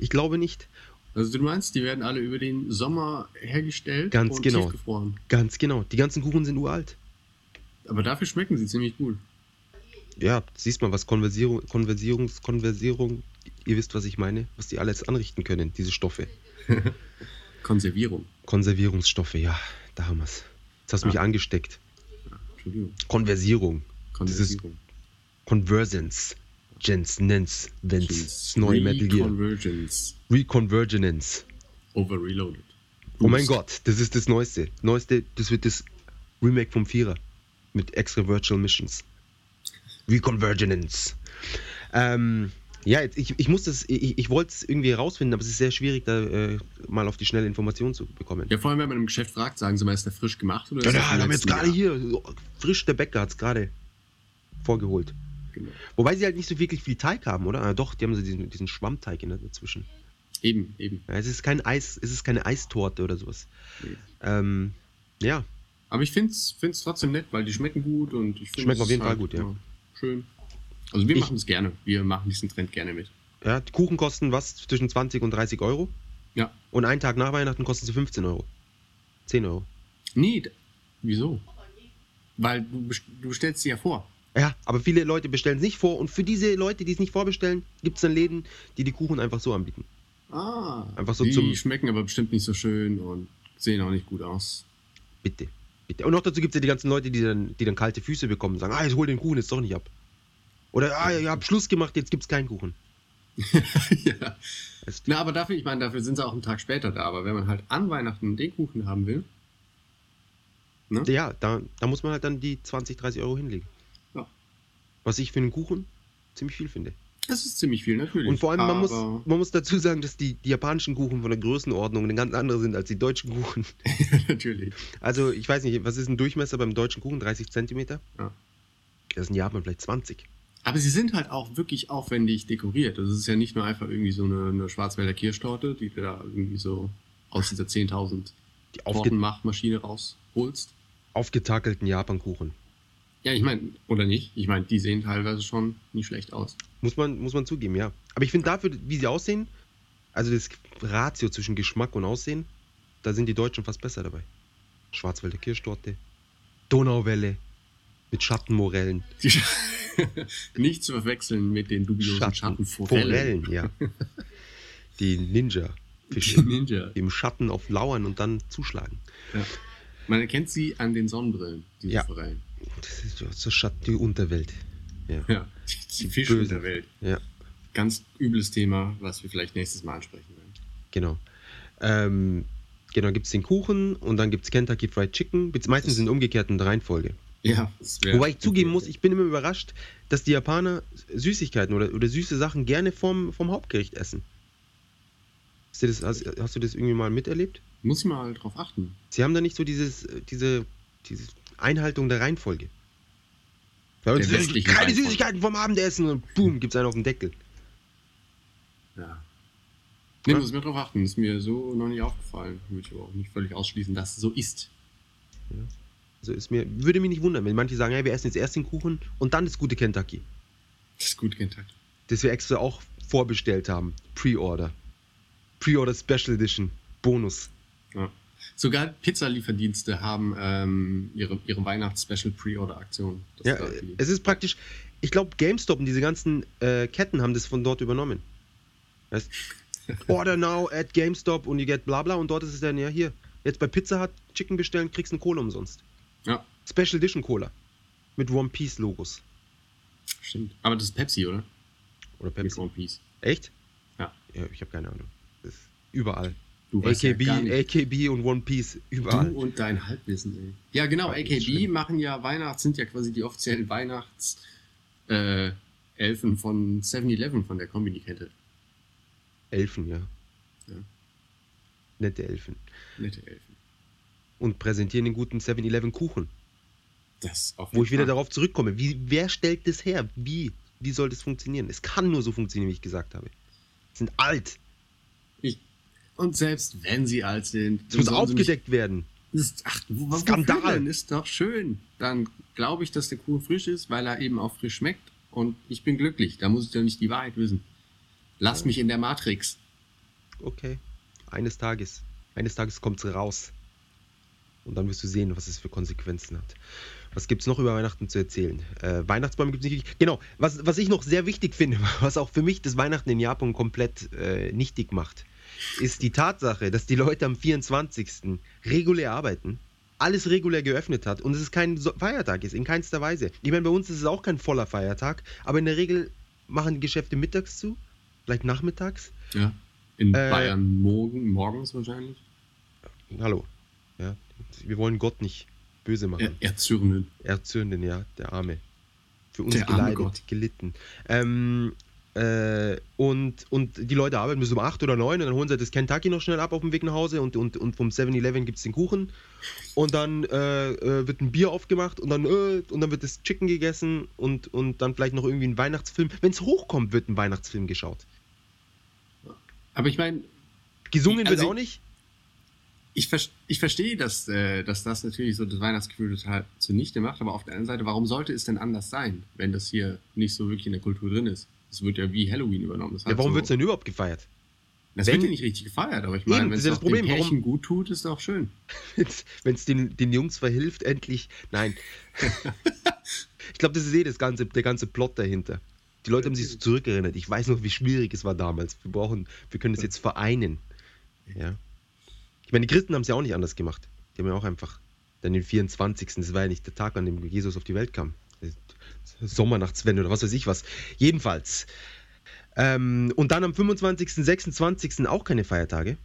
Ich glaube nicht. Also du meinst, die werden alle über den Sommer hergestellt Ganz und genau. tiefgefroren. Ganz genau. Die ganzen Kuchen sind uralt. Aber dafür schmecken sie ziemlich gut. Ja, siehst mal, was Konversierung, Konversierungs, Konversierung, ihr wisst, was ich meine, was die alles anrichten können, diese Stoffe. *laughs* Konservierung. Konservierungsstoffe, ja, da haben wir's. Jetzt hast du mich Ja. angesteckt. Konversierung, Konservierung. Convergence, Gens, Nens, Vents, neue Metal Gear. Convergence. Reconvergence. Over Reloaded. Oh mein Gott, das ist das Neueste. Neueste, das wird das Remake vom Vierer. Mit extra Virtual Missions. Reconvergence. Ähm, Ja, jetzt, ich, ich muss das, ich, ich wollte es irgendwie herausfinden, aber es ist sehr schwierig, da äh, mal auf die schnelle Information zu bekommen. Ja, vor allem, wenn man im Geschäft fragt, sagen sie mal, ist der frisch gemacht oder Ja, ist ja, haben wir jetzt gerade hier, frisch der Bäcker hat es gerade vorgeholt. Genau. Wobei sie halt nicht so wirklich viel Teig haben, oder? Ah, doch, die haben so diesen, diesen Schwammteig in der- dazwischen. Eben, eben. Ja, es ist kein Eis, es ist keine Eistorte oder sowas. Nee. Ähm, ja, Aber ich finde es trotzdem nett, weil die schmecken gut und ich finde Schmecken es auf jeden ist Fall gut, ja. Schön. Also wir Ich- machen es gerne. Wir machen diesen Trend gerne mit. ja, die Kuchen kosten was zwischen 20 und 30 Euro. Ja. Und einen Tag nach Weihnachten kosten sie 15 Euro. 10 Euro. Nee, wieso? Weil du, du bestellst sie ja vor. Ja, aber viele Leute bestellen es nicht vor und für diese Leute, die es nicht vorbestellen, gibt es dann Läden, die die Kuchen einfach so anbieten. Ah. Einfach so die zum- schmecken aber bestimmt nicht so schön und sehen auch nicht gut aus. Bitte. Und noch dazu gibt es ja die ganzen Leute, die dann, die dann kalte Füße bekommen und sagen, ah, jetzt hol den Kuchen jetzt doch nicht ab. Oder, ah, ihr habt Schluss gemacht, jetzt gibt es keinen Kuchen. *laughs* ja. Na, aber dafür, ich meine, dafür sind sie auch einen Tag später da. Aber wenn man halt an Weihnachten den Kuchen haben will, ne? ja, da, da muss man halt dann die 20, 30 Euro hinlegen. Ja. Was ich für einen Kuchen ziemlich viel finde. Das ist ziemlich viel, natürlich. Und vor allem, man muss, man muss dazu sagen, dass die, die japanischen Kuchen von der Größenordnung eine ganz andere sind als die deutschen Kuchen. *laughs* natürlich. Also, ich weiß nicht, was ist ein Durchmesser beim deutschen Kuchen? 30 Zentimeter? Ja. Das ist in Japan vielleicht 20. Aber sie sind halt auch wirklich aufwendig dekoriert. Das ist ja nicht nur einfach irgendwie so eine, eine Schwarzwälder Kirschtorte, die du da irgendwie so aus dieser 10.000 Die Tortenmachtmaschine rausholst. aufgetakelten Japankuchen. Ja, ich meine, oder nicht? Ich meine, die sehen teilweise schon nicht schlecht aus. Muss man, muss man zugeben, ja. Aber ich finde dafür, wie sie aussehen, also das Ratio zwischen Geschmack und Aussehen, da sind die Deutschen fast besser dabei. Schwarzwälder Kirschtorte, Donauwelle mit Schattenmorellen. *laughs* Nicht zu verwechseln mit den dubiosen Schattenforellen. Forellen, ja. *laughs* Die Ninja. die im Schatten auf lauern und dann zuschlagen. Ja. Man erkennt sie an den Sonnenbrillen, diese Ja. Forellen. Das ist so Schatten, die Unterwelt. Ja. Ja, die Fische Böse. der Welt. ja. Ganz übles Thema, was wir vielleicht nächstes Mal ansprechen werden. Genau. Ähm, genau, gibt es den Kuchen und dann gibt es Kentucky Fried Chicken. Meistens in umgekehrten Reihenfolge. Ja, Wobei ich zugeben muss, ich bin immer überrascht, dass die Japaner Süßigkeiten oder, oder süße Sachen gerne vom, vom Hauptgericht essen. Hast du, das, hast, hast du das irgendwie mal miterlebt? Muss ich mal drauf achten. Sie haben da nicht so dieses, äh, diese, diese Einhaltung der Reihenfolge. Bei uns ist keine Reihenfolge. Süßigkeiten vom Abendessen und boom, gibt's einen auf dem Deckel. Ja. Nee, Ja. muss ich mal drauf achten. Ist mir so noch nicht aufgefallen. Würde ich aber auch nicht völlig ausschließen, dass es so ist. Also ist mir, würde mich nicht wundern, wenn manche sagen, hey, wir essen jetzt erst den Kuchen und dann das gute Kentucky. Das ist gut Kontakt. Das wir extra auch vorbestellt haben. Pre-Order. Pre-Order Special Edition. Bonus. Ja. Sogar Pizzalieferdienste haben ähm, ihre, ihre Weihnachts-Special-Pre-Order-Aktion. Ja, es ist praktisch, ich glaube, GameStop und diese ganzen äh, Ketten haben das von dort übernommen. Weißt, *laughs* Order now at GameStop und you get bla bla und dort ist es dann, ja, hier, jetzt bei Pizza Hut Chicken bestellen, kriegst du eine Cola umsonst. ja, Special Edition Cola. Mit One Piece Logos. stimmt. Aber das ist Pepsi, oder? Oder Mit Pepsi. One Piece. Echt? Ja. Ja, ich habe keine Ahnung. Das ist überall. Du weißt AKB, ja. AKB und One Piece, überall. Du und dein Halbwissen, ey. Ja, genau. Das ist AKB machen ja Weihnachts, sind ja quasi die offiziellen Weihnachts äh, Elfen von 7-Eleven von der Kombini-Kette. Elfen, ja. Ja. Nette Elfen. Nette Elfen. Und präsentieren den guten 7-Eleven Kuchen. Das auf Wo ich wieder darauf zurückkomme. Wie, wer stellt das her? Wie? Wie soll das funktionieren? Es kann nur so funktionieren, wie ich gesagt habe. Sind alt. Und selbst wenn sie alt sind, Es muss aufgedeckt werden. Ist, ach, wo, Skandal. Ist doch schön. Dann glaube ich, dass der Kuchen frisch ist, weil er eben auch frisch schmeckt. Und ich bin glücklich. Da muss ich doch nicht die Wahrheit wissen. Lass mich in der Matrix. Okay. Eines Tages. Eines Tages kommt es raus. Und dann wirst du sehen, was es für Konsequenzen hat. Was gibt es noch über Weihnachten zu erzählen? Äh, Weihnachtsbäume gibt es nicht. Genau, was, was ich noch sehr wichtig finde, *laughs* was auch für mich das Weihnachten in Japan komplett äh, nichtig macht, ist die Tatsache, dass die Leute am 24. regulär arbeiten, alles regulär geöffnet hat und es ist kein Feiertag ist, in keinster Weise. Ich meine, bei uns ist es auch kein voller Feiertag, aber in der Regel machen die Geschäfte mittags zu, vielleicht nachmittags. Ja. In Äh, Bayern morgen, morgens wahrscheinlich. Hallo. Ja, wir wollen Gott nicht böse machen. Er, erzürnen. Erzürnen, ja, der Arme. Für uns Der geleidet, Gott. gelitten. Ähm, Äh, und, und die Leute arbeiten bis um 8 oder 9 und dann holen sie das Kentucky noch schnell ab auf dem Weg nach Hause und, und, und vom 7-Eleven gibt es den Kuchen. Und dann äh, äh, wird ein Bier aufgemacht und dann, äh, und dann wird das Chicken gegessen und, und dann vielleicht noch irgendwie ein Weihnachtsfilm. Wenn es hochkommt, wird ein Weihnachtsfilm geschaut. Aber ich meine, Gesungen Also- wird auch nicht. ich, ver ich verstehe, dass, äh, dass das natürlich so das Weihnachtsgefühl total zunichte macht, aber auf der anderen Seite, warum sollte es denn anders sein, wenn das hier nicht so wirklich in der Kultur drin ist? Es wird ja wie Halloween übernommen. Das, Ja, warum so, wird es denn überhaupt gefeiert? das wenn- wird ja nicht richtig gefeiert, aber ich meine, wenn das es das Problem, dem warum- gut tut, ist doch schön. *laughs* Wenn es den, den Jungs verhilft, endlich. Nein. *laughs* ich glaube, das ist eh das ganze, der ganze Plot dahinter. Die Leute haben sich so zurückerinnert. Ich weiß noch, wie schwierig es war damals. Wir brauchen, wir können das jetzt vereinen. Ja. Ich meine, die Christen haben es ja auch nicht anders gemacht. Die haben ja auch einfach dann den 24. Das war ja nicht der Tag, an dem Jesus auf die Welt kam. Sommernachtswende oder was weiß ich was. Jedenfalls. Ähm, und dann am 25., 26. auch keine Feiertage.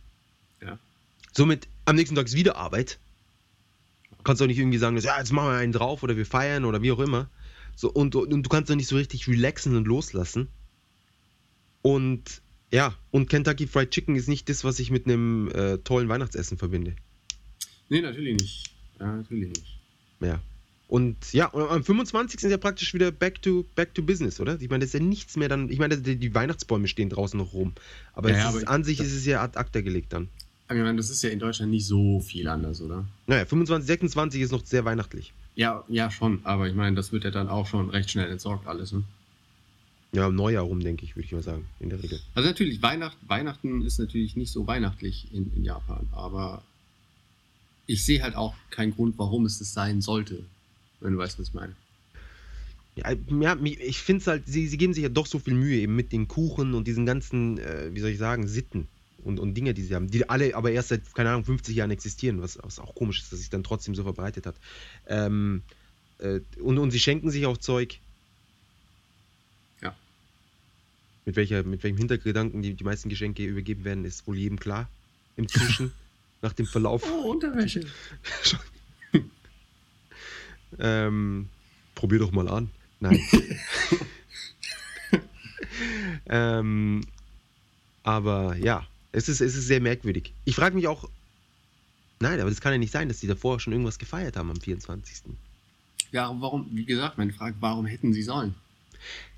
Ja. Somit am nächsten Tag ist wieder Arbeit. Kannst auch nicht irgendwie sagen, ja, jetzt machen wir einen drauf oder wir feiern oder wie auch immer. So, und, und du kannst doch nicht so richtig relaxen und loslassen. Und ja, und Kentucky Fried Chicken ist nicht das, was ich mit einem äh, tollen Weihnachtsessen verbinde. Nee, natürlich nicht. Ja, natürlich nicht. Ja. Und ja, und am 25. ist ja praktisch wieder back to, back to business, oder? Ich meine, das ist ja nichts mehr dann. Ich meine, die, Weihnachtsbäume stehen draußen noch rum. Aber, Ja, ja, ist, aber an sich ist es ja ad acta gelegt dann. Aber ich meine, das ist ja in Deutschland nicht so viel anders, oder? Naja, 25, 26 ist noch sehr weihnachtlich. Ja, ja, schon. Aber ich meine, das wird ja dann auch schon recht schnell entsorgt, alles. Ne? Ja, im Neujahr rum, denke ich, würde ich mal sagen, in der Regel. Also natürlich, Weihnacht, Weihnachten ist natürlich nicht so weihnachtlich in, in Japan, aber ich sehe halt auch keinen Grund, warum es das sein sollte, wenn du weißt, was ich meine. Ja, ja ich finde es halt, sie, sie geben sich ja doch so viel Mühe eben mit den Kuchen und diesen ganzen, äh, wie soll ich sagen, Sitten und, und Dinge, die sie haben, die alle aber erst seit, keine Ahnung, 50 Jahren existieren, was, was auch komisch ist, dass sich dann trotzdem so verbreitet hat. Ähm, äh, und, und sie schenken sich auch Zeug. Ja. Mit, welcher, mit welchem Hintergedanken die, die meisten Geschenke übergeben werden, ist wohl jedem klar. Inzwischen, *laughs* nach dem Verlauf. Oh, Unterwäsche. *laughs* Ähm, probier doch mal an. Nein. *laughs* ähm, aber ja, es ist, es ist sehr merkwürdig. Ich frage mich auch, nein, aber das kann ja nicht sein, dass die davor schon irgendwas gefeiert haben am 24. Ja, warum, wie gesagt, meine Frage, warum hätten sie sollen?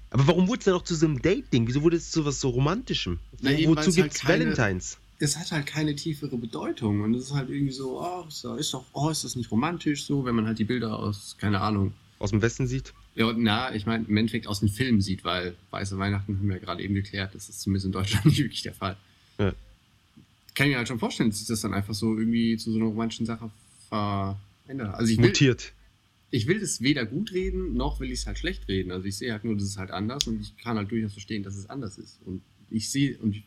Aber warum wurde es dann auch zu so einem Date-Ding? Wieso wurde es zu was so Romantischem? Na, wozu weil's halt gibt's keine- Valentines? Es hat halt keine tiefere Bedeutung und es ist halt irgendwie so, oh, ist, doch- oh, ist das nicht romantisch so, wenn man halt die Bilder aus, keine Ahnung, Aus dem Westen sieht? Ja, und na, ich meine, im Endeffekt aus den Filmen sieht, weil Weiße Weihnachten haben wir ja gerade eben geklärt, das ist zumindest in Deutschland *laughs* nicht wirklich der Fall. Ja. Kann ich mir halt schon vorstellen, dass sich das dann einfach so irgendwie zu so einer romantischen Sache verändert. Also ich will, Mutiert. ich will das weder gut reden, noch will ich es halt schlecht reden. Also ich sehe halt nur, das ist halt anders und ich kann halt durchaus verstehen, dass es anders ist. Und ich sehe, und ich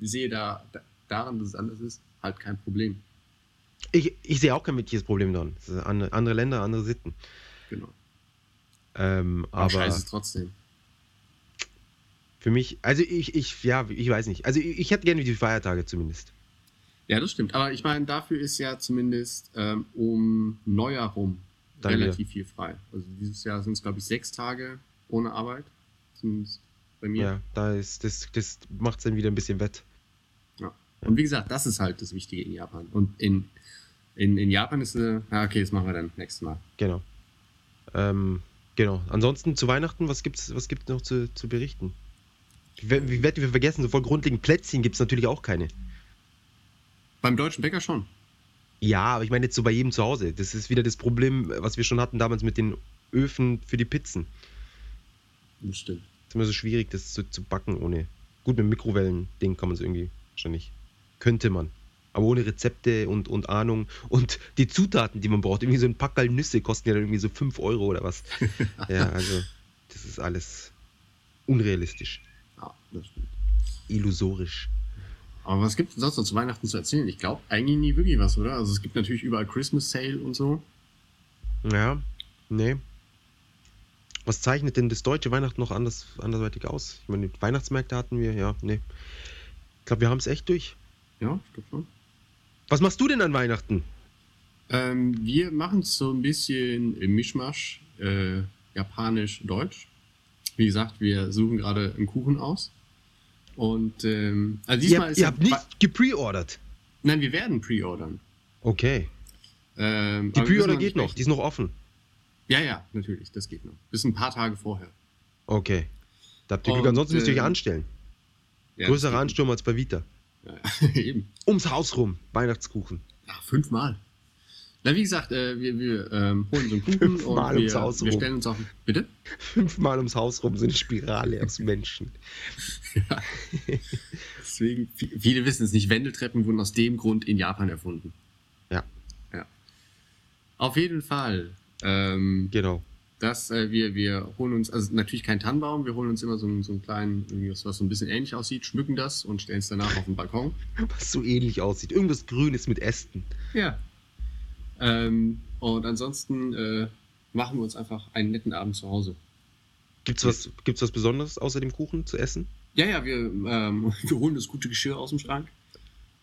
sehe da, da daran, dass es anders ist, halt kein Problem. Ich, ich sehe auch kein wirkliches Problem daran. Das sind andere, Länder, andere Sitten. Genau. Ähm, Aber, scheiße trotzdem. für mich, also ich, ich, ja, ich weiß nicht. Also ich, ich hätte gerne die Feiertage zumindest. Ja, das stimmt. Aber ich meine, dafür ist ja zumindest ähm, um Neujahr rum Dann relativ viel frei. Also dieses Jahr sind es, glaube ich, sechs Tage ohne Arbeit. Zumindest bei mir. Ja, da ist, das, das macht es dann wieder ein bisschen wett. Und wie gesagt, das ist halt das Wichtige in Japan. Und in, in, in Japan ist äh, ja, okay, das machen wir dann nächstes Mal. Genau. Ähm, genau. Ansonsten zu Weihnachten, was gibt's, was gibt's noch zu, zu berichten? Wie, werden wir vergessen, so voll grundlegend Plätzchen gibt es natürlich auch keine. Beim deutschen Bäcker schon. Ja, aber ich meine jetzt so bei jedem zu Hause. Das ist wieder das Problem, was wir schon hatten damals mit den Öfen für die Pizzen. Das stimmt. Es ist immer so schwierig, das zu, zu backen ohne. Gut, mit Mikrowellen-Ding kann man es irgendwie wahrscheinlich. Könnte man. Aber ohne Rezepte und, und Ahnung und die Zutaten, die man braucht. Irgendwie so ein Packerl Nüsse kosten ja dann irgendwie so 5 Euro oder was. *laughs* ja, also, das ist alles unrealistisch. Ja, das stimmt. Illusorisch. Aber was gibt es sonst noch zu Weihnachten zu erzählen? Ich glaube eigentlich nie wirklich was, oder? Also es gibt natürlich überall Christmas Sale und so. Ja, nee. Was zeichnet denn das deutsche Weihnachten noch anders, andersweitig aus? Ich meine, Weihnachtsmärkte hatten wir, ja, nee. Ich glaube, wir haben es echt durch. Ja, ich glaube schon. Was machst du denn an Weihnachten? Ähm, wir machen es so ein bisschen im Mischmasch, äh, japanisch-deutsch. wie gesagt, wir suchen gerade einen Kuchen aus. Und ähm, also Ihr, diesmal habt- ist ihr habt nicht gepreordert. Nein, wir werden pre-ordern. Okay. Ähm, Die Preorder geht noch, die ist noch offen. Ja, ja, natürlich, das geht noch. Bis ein paar Tage vorher. Okay. Da habt ihr Glück, ansonsten müsst ihr euch ähm, anstellen. Ja, geht Ansturm als bei Vita. Ja, *laughs* eben. Ums Haus rum, Weihnachtskuchen. Ach, fünfmal. Na, wie gesagt, äh, wir, wir ähm, holen so einen Kuchen Fünfmal und ums wir, Haus wir stellen uns auf. Bitte? Fünfmal ums Haus rum so eine Spirale aus Menschen. Deswegen, vi- viele wissen es nicht, Wendeltreppen wurden aus dem Grund in Japan erfunden. Ja. Ja. Auf jeden Fall. Ähm, Genau. Dass äh, wir, wir holen uns, also natürlich kein Tannenbaum, wir holen uns immer so, einen- so einen kleinen, irgendwie was, was so ein bisschen ähnlich aussieht, schmücken das und stellen es danach auf den Balkon. Was so ähnlich aussieht. Irgendwas Grünes mit Ästen. Ja. Ähm, und ansonsten äh, machen wir uns einfach einen netten Abend zu Hause. Gibt's was, gibt's was Besonderes außer dem Kuchen zu essen? Ja, ja, wir, ähm, *laughs* wir holen das gute Geschirr aus dem Schrank.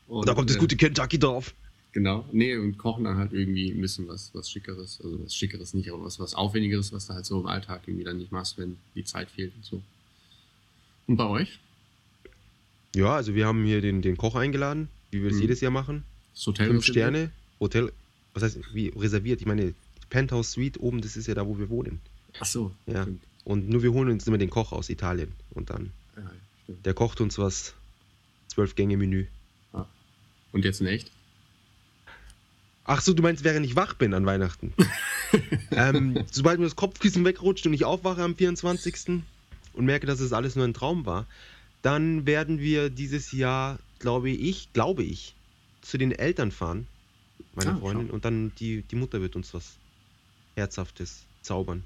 Und, da kommt das äh, gute Kentucky drauf. Genau. Nee, und kochen dann halt irgendwie ein bisschen was, was Schickeres. Also was Schickeres nicht, aber was, was Aufwendigeres, was du halt so im Alltag irgendwie dann nicht machst, wenn die Zeit fehlt und so. Und bei euch? Ja, also wir haben hier den, den Koch eingeladen, wie wir es Mhm. jedes Jahr machen. Das Hotel Fünf? Sterne, Hotel, was heißt, wie reserviert? Ich meine, Penthouse Suite oben, das ist ja da, wo wir wohnen. Ach so. Ja. Stimmt. Und nur wir holen uns immer den Koch aus Italien. Und dann, Ja, der kocht uns was, zwölf Gänge Menü. Und jetzt in echt? Ach so, du meinst, während ich wach bin an Weihnachten. *laughs* ähm, sobald mir das Kopfkissen wegrutscht und ich aufwache am 24. und merke, dass es alles nur ein Traum war, dann werden wir dieses Jahr, glaube ich, glaube ich, zu den Eltern fahren, meine Ah, Freundin, schau. und dann die, die Mutter wird uns was Herzhaftes zaubern.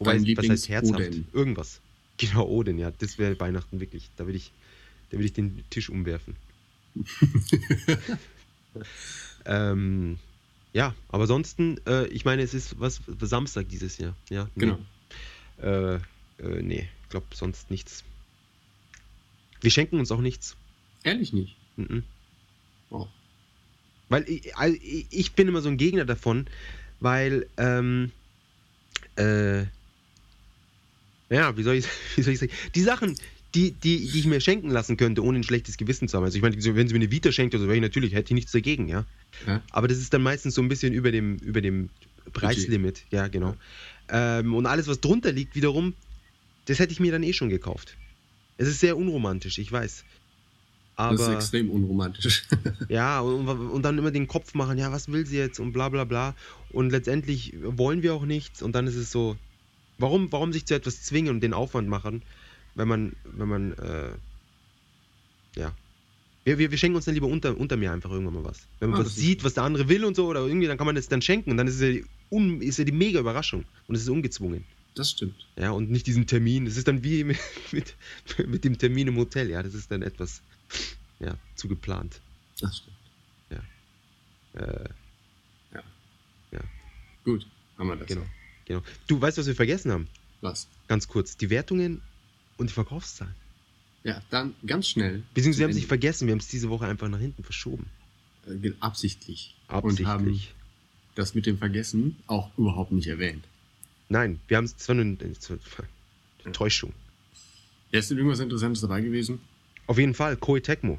Dein was heißt herzhaft? Odin. Irgendwas. Genau, Odin, ja, das wäre Weihnachten wirklich. Da würde ich, da würde ich den Tisch umwerfen. *laughs* ähm, ja, aber ansonsten, äh, ich meine, es ist was Samstag dieses Jahr. Ja, nee. Genau. Äh, äh, nee, ich glaube sonst nichts. Wir schenken uns auch nichts. Ehrlich nicht. Mhm. Oh. Weil ich, also ich bin immer so ein Gegner davon, weil, ähm, äh, ja, wie soll ich, *laughs* wie soll ich sagen, die Sachen, die, die, die ich mir schenken lassen könnte, ohne ein schlechtes Gewissen zu haben. Also ich meine, wenn sie mir eine Vita schenkt oder so, wäre ich natürlich, hätte ich nichts dagegen, ja. Ja. Aber das ist dann meistens so ein bisschen über dem, über dem Preislimit, ja, genau. Ähm, und alles, was drunter liegt, wiederum, das hätte ich mir dann eh schon gekauft. Es ist sehr unromantisch, ich weiß. Aber das ist extrem unromantisch. *laughs* ja, und, und dann immer den Kopf machen, ja, was will sie jetzt und bla bla bla. Und letztendlich wollen wir auch nichts und dann ist es so, warum, warum sich zu etwas zwingen und den Aufwand machen, wenn man, wenn man, äh, ja. Wir, wir, wir schenken uns dann lieber unter, unter mir einfach irgendwann mal was. Wenn man Ah, was sieht, was der andere will und so, oder irgendwie, dann kann man das dann schenken und dann ist es ja die, un, ist ja die mega Überraschung und es ist ungezwungen. Das stimmt. Ja, und nicht diesen Termin. Das ist dann wie mit, *laughs* mit, mit dem Termin im Hotel, ja, das ist dann etwas, ja, zu geplant. Das stimmt. Äh, Gut, haben wir das. Genau. Genau. Du weißt, was wir vergessen haben? Was? Ganz kurz. Die Wertungen und die Verkaufszahlen. Ja, dann ganz schnell. Beziehungsweise haben zum sich vergessen, wir haben es diese Woche einfach nach hinten verschoben. Ende. Äh, absichtlich. Absichtlich. Und haben das mit dem Vergessen auch überhaupt nicht erwähnt. Nein, wir haben es zwar nur eine eine Täuschung. Ja, ist denn irgendwas Interessantes dabei gewesen? Auf jeden Fall, Koei Tecmo.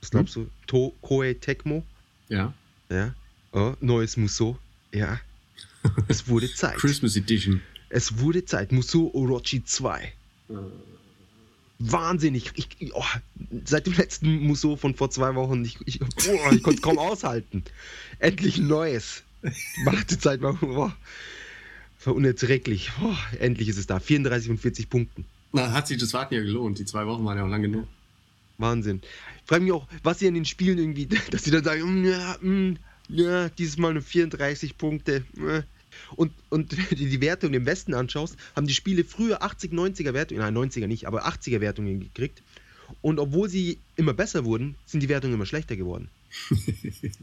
Was glaubst du? To Koei Tecmo? Ja. Ja. Oh, neues Musso. Ja. *laughs* Es wurde Zeit. Christmas Edition. Es wurde Zeit. Musso Orochi 2. Äh, Wahnsinnig. Ich, ich, oh, seit dem letzten Musso von vor zwei Wochen, ich, ich, oh, ich konnte es kaum *laughs* aushalten. Endlich ein neues. Wartezeit war, oh, war unerträglich. Oh, endlich ist es da. 34 von 40 Punkten. Na, hat sich das Warten ja gelohnt. Die zwei Wochen waren ja auch lang genug. Wahnsinn. Ich frage mich auch, was sie an den Spielen irgendwie, *laughs* dass sie dann sagen, mm, ja, mm, ja, dieses Mal nur 34 Punkte. äh. Und, und *laughs* wenn du die Wertung im Westen anschaust, haben die Spiele früher 80, 90er Wertungen, nein, 90er nicht, aber 80er Wertungen gekriegt. Und obwohl sie immer besser wurden, sind die Wertungen immer schlechter geworden. *laughs*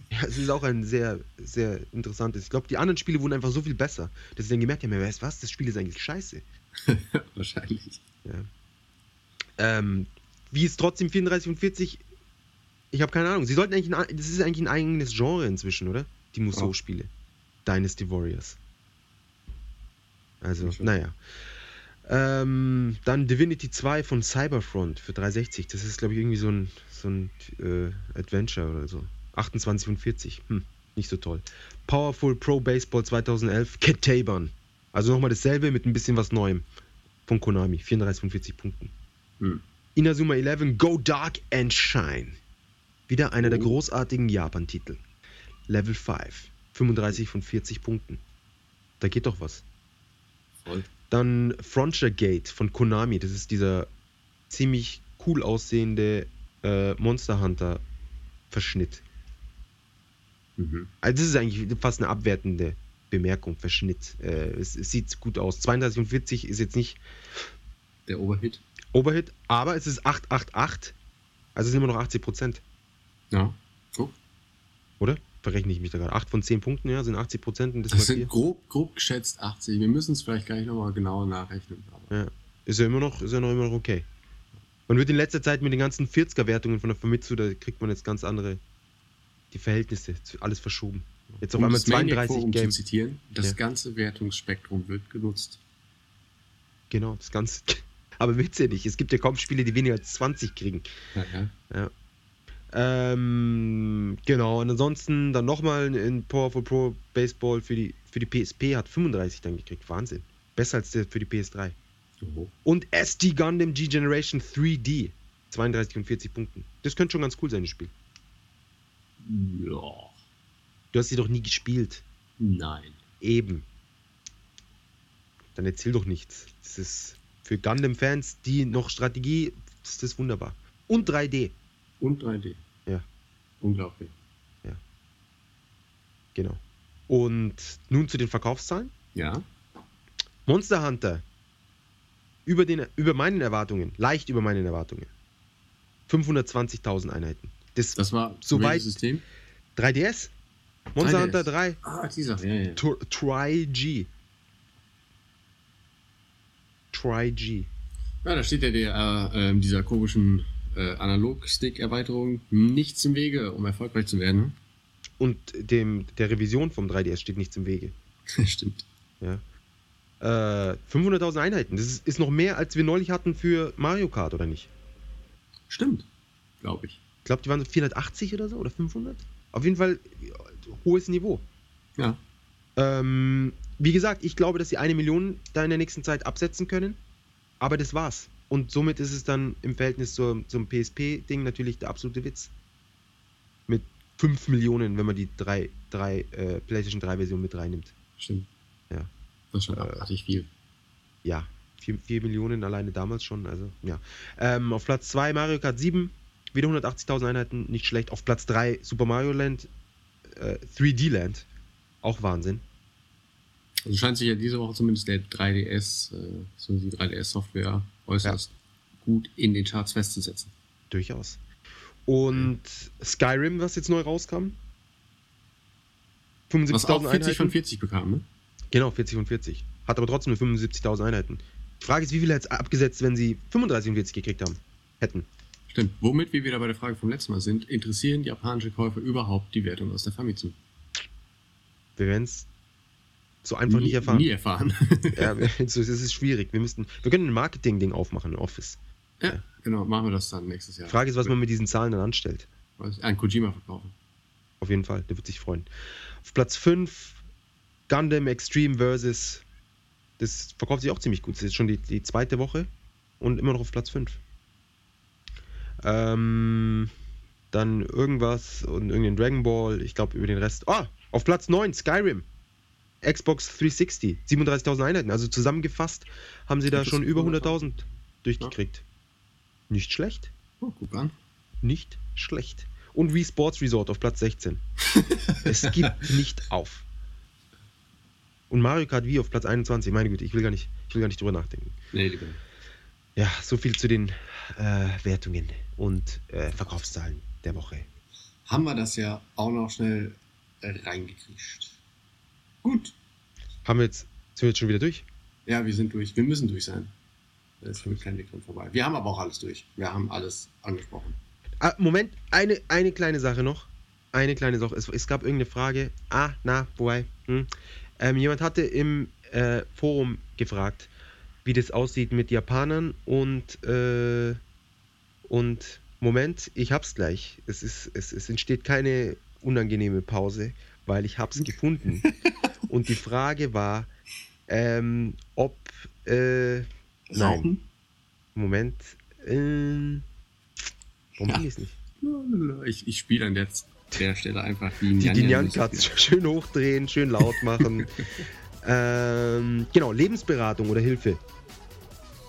ja, es ist auch ein sehr, sehr interessantes. Ich glaube, die anderen Spiele wurden einfach so viel besser, dass sie dann gemerkt haben, ja, weißt du was, das Spiel ist eigentlich scheiße. *laughs* Wahrscheinlich. Ähm, wie ist trotzdem 34 und 40? Ich habe keine Ahnung. Sie sollten eigentlich ein, das ist eigentlich ein eigenes Genre inzwischen, oder? Die Musou-Spiele. Dynasty Warriors. Also, naja. Ähm, dann Divinity 2 von Cyberfront für 360. Das ist, glaube ich, irgendwie so ein, so ein äh, Adventure oder so. 28 von 40. Hm, nicht so toll. Powerful Pro Baseball 2011. Cat Taban. Also nochmal dasselbe mit ein bisschen was Neuem. Von Konami. 34 von 40 Punkten. Hm. Inazuma 11 Go Dark and Shine. Wieder einer der Oh. großartigen Japan-Titel. Level 5. 35 von 40 Punkten. Da geht doch was. Voll. Dann Frontier Gate von Konami. Das ist dieser ziemlich cool aussehende äh, Monster Hunter Verschnitt. Mhm. Also das ist eigentlich fast eine abwertende Bemerkung, Verschnitt. Äh, es, es sieht gut aus. 32 und 40 ist jetzt nicht Der Overhit. Overhit, aber es ist 888. Also sind immer noch 80 Prozent, Ja. Guck. oder? Verrechne ich mich da gerade. 8 von 10 Punkten, ja, sind 80 Prozent das, sind grob, grob geschätzt 80. Wir müssen es vielleicht gleich nochmal genauer nachrechnen. Ja. Ist ja immer noch, ist ja noch immer noch okay. Man wird in letzter Zeit mit den ganzen 40er-Wertungen von der Famitsu, da kriegt man jetzt ganz andere, die Verhältnisse, alles verschoben. Jetzt auf um einmal das Maniac 32 Forum Game. zu zitieren, das Ja. ganze Wertungsspektrum wird genutzt. Genau, das Ganze. *laughs* Aber witzig, es gibt ja kaum Spiele, die weniger als 20 kriegen. Ja, ja. Ähm, genau, und ansonsten dann nochmal in Powerful Pro Baseball für die, für die PSP hat 35 dann gekriegt. Wahnsinn. Besser als der für die PS3. Oh. Und SD Gundam G Generation 3D. 32 und 40 Punkten. Das könnte schon ganz cool sein, das Spiel. Ja. Du hast sie doch nie gespielt. Nein. Eben. Dann erzähl doch nichts. Das ist für Gundam-Fans, die noch Strategie, ist das wunderbar. Und 3D. Und 3D. Ja. Unglaublich. Genau. Und nun zu den Verkaufszahlen. Ja. Monster Hunter. Über, den, über meinen Erwartungen, leicht über meinen Erwartungen. 520.000 Einheiten. Das, Das war Soweit- System? 3DS? Monster 3DS. Hunter 3. Ah, dieser. Ja, ja. Tr- Tri-G. Tri-G. Ja, da steht ja der, äh, ähm, dieser komischen äh, Analog-Stick-Erweiterung nichts im Wege, um erfolgreich zu werden. Und dem, der Revision vom 3DS steht nichts im Wege. *laughs* Stimmt. Ja. Äh, 500.000 Einheiten. Das ist, ist noch mehr, als wir neulich hatten für Mario Kart, oder nicht? Stimmt. Glaube ich. Ich glaube, die waren so 480 oder so, oder 500? Auf jeden Fall ja, hohes Niveau. Ja. Ähm, wie gesagt, ich glaube, dass sie eine Million da in der nächsten Zeit absetzen können. Aber das war's. Und somit ist es dann im Verhältnis zur, zum PSP-Ding natürlich der absolute Witz. Mit 5 Millionen, wenn man die drei, drei, äh, PlayStation 3-Version mit reinnimmt. Stimmt. Ja. Das ist schon Äh, abartig viel. Ja, 4, 4 Millionen alleine damals schon. Also, ja. Ähm, auf Platz 2 Mario Kart 7, wieder 180.000 Einheiten, nicht schlecht. Auf Platz 3 Super Mario Land, äh, 3D Land, auch Wahnsinn. Also scheint sich ja diese Woche zumindest der 3DS, äh, so die 3DS-Software äußerst gut in den Charts festzusetzen. Durchaus. Und Skyrim, was jetzt neu rauskam? Was auch 75.000 40 von Einheiten. 40 bekam, ne? Genau, 40 von 40. Hat aber trotzdem nur 75.000 Einheiten. Die Frage ist, wie viele jetzt abgesetzt, wenn sie 35 von 40 gekriegt haben? Hätten. Stimmt. Womit wir wieder bei der Frage vom letzten Mal sind, interessieren japanische Käufer überhaupt die Wertung aus der Famitsu? Wir werden es so einfach nie, nicht erfahren. Nie erfahren. *laughs* Ja, *laughs* es ist schwierig. Wir müssten, wir können ein Marketing-Ding aufmachen, ein Office. ja, genau. Machen wir das dann nächstes Jahr. Die Frage ist, was man mit diesen Zahlen dann anstellt. Ein Kojima verkaufen. Auf jeden Fall, der wird sich freuen. Auf Platz 5 Gundam Extreme Versus. Das verkauft sich auch ziemlich gut. Das ist schon die, die zweite Woche und immer noch auf Platz 5. Ähm, dann irgendwas und irgendein Dragon Ball. Ich glaube, über den Rest. Ah, auf Platz 9 Skyrim. Xbox 360. 37.000 Einheiten. Also zusammengefasst haben sie da schon über 100.000. 100.000 durchgekriegt. Nicht schlecht. Oh, guck an. Nicht schlecht. Und Wii Sports Resort auf Platz 16. *laughs* es gibt nicht auf. Und Mario Kart Wii auf Platz 21. Meine Güte, ich will gar nicht, ich will gar nicht drüber nachdenken. Nee, lieber. Ja, so viel zu den äh, Wertungen und äh, Verkaufszahlen der Woche. Haben wir das ja auch noch schnell äh, reingekriegt. Gut. Haben wir jetzt, sind wir jetzt schon wieder durch? Ja, wir sind durch. Wir müssen durch sein. Da ist kein Weg dran vorbei. Wir haben aber auch alles durch. Wir haben alles angesprochen. Ah, Moment, eine, eine kleine Sache noch. Eine kleine Sache. Es, es gab irgendeine Frage. Ah, na, wobei. Hm. Ähm, jemand hatte im äh, Forum gefragt, wie das aussieht mit Japanern und, äh, und Moment, ich hab's gleich. Es, ist, es, es entsteht keine unangenehme Pause, weil ich hab's *laughs* gefunden. Und die Frage war, ähm, ob, äh, nein, Moment, ähm, warum Ja. will ich's nicht? Ich, ich spiele an der, der Stelle einfach die Die, die Nyan-Cuts schön hochdrehen, schön laut machen. *laughs* ähm, genau, Lebensberatung oder Hilfe.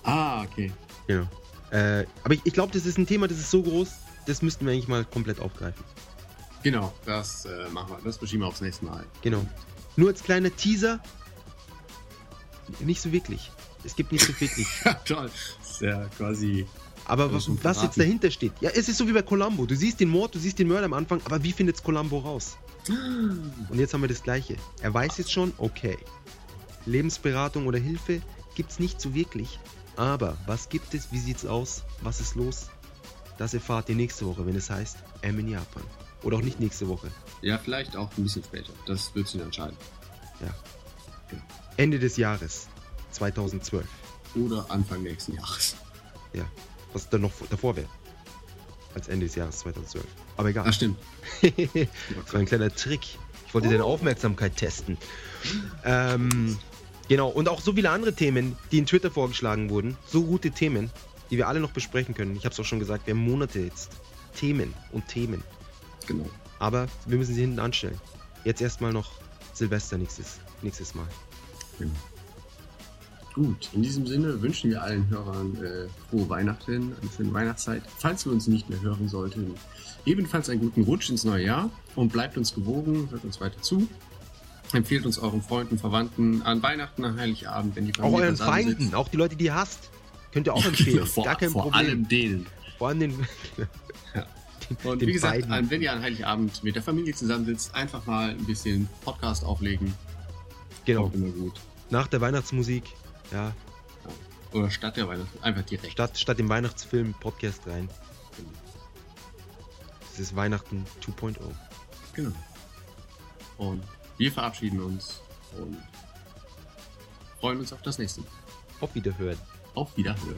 Ah, okay. Genau. Äh, aber ich, ich glaube, das ist ein Thema, das ist so groß, das müssten wir eigentlich mal komplett aufgreifen. Genau, das äh, machen wir. Das beschieben wir aufs nächste Mal. Genau. Nur als kleiner Teaser, nicht so wirklich. Es gibt nicht so wirklich. *laughs* Ja, toll. Ist ja quasi. Aber was, was jetzt dahinter steht, ja, es ist so wie bei Columbo. Du siehst den Mord, du siehst den Mörder am Anfang, aber wie findet's Columbo raus? *gasps* Und jetzt haben wir das Gleiche. Er weiß jetzt schon, okay, Lebensberatung oder Hilfe gibt's nicht so wirklich. Aber was gibt es? Wie sieht's aus? Was ist los? Das erfahrt ihr nächste Woche, wenn es heißt M in Japan. Oder auch nicht nächste Woche. Ja, vielleicht auch ein bisschen später. Das wird sich entscheiden. Ende des Jahres 2012. Oder Anfang nächsten Jahres. Ja. Was dann noch davor wäre. Als Ende des Jahres 2012. Aber egal. Ah, stimmt. *laughs* Das war ein kleiner Trick. Ich wollte deine Aufmerksamkeit testen. Ähm, genau, und auch so viele andere Themen, die in Twitter vorgeschlagen wurden. So gute Themen, die wir alle noch besprechen können. Ich habe es auch schon gesagt, wir haben Monate jetzt. Themen und Themen. Genau. Aber wir müssen sie hinten anstellen. Jetzt erstmal noch Silvester nächstes, nächstes Mal. genau. Gut, in diesem Sinne wünschen wir allen Hörern äh, frohe Weihnachten, eine schöne Weihnachtszeit. Falls wir uns nicht mehr hören sollten, ebenfalls einen guten Rutsch ins neue Jahr und bleibt uns gewogen, hört uns weiter zu. Empfehlt uns euren Freunden, Verwandten an Weihnachten, an Heiligabend, wenn die Auch Familie euren beisammen Feinden, auch die Leute, die ihr hasst. Könnt ihr auch *laughs* empfehlen. vor, Gar kein vor Problem. allem denen. Vor allem den, *laughs* *laughs* Und wie gesagt, beiden. wenn ihr an Heiligabend mit der Familie zusammensitzt, einfach mal ein bisschen Podcast auflegen. Genau. Kommt immer gut. Nach der Weihnachtsmusik, ja, Oder statt der Weihnachten, einfach direkt. statt, statt dem Weihnachtsfilm Podcast rein. Das ist Weihnachten oh. 2.0. Genau. Und wir verabschieden uns und freuen uns auf das nächste Mal. Auf Wiederhören. Auf Wiederhören.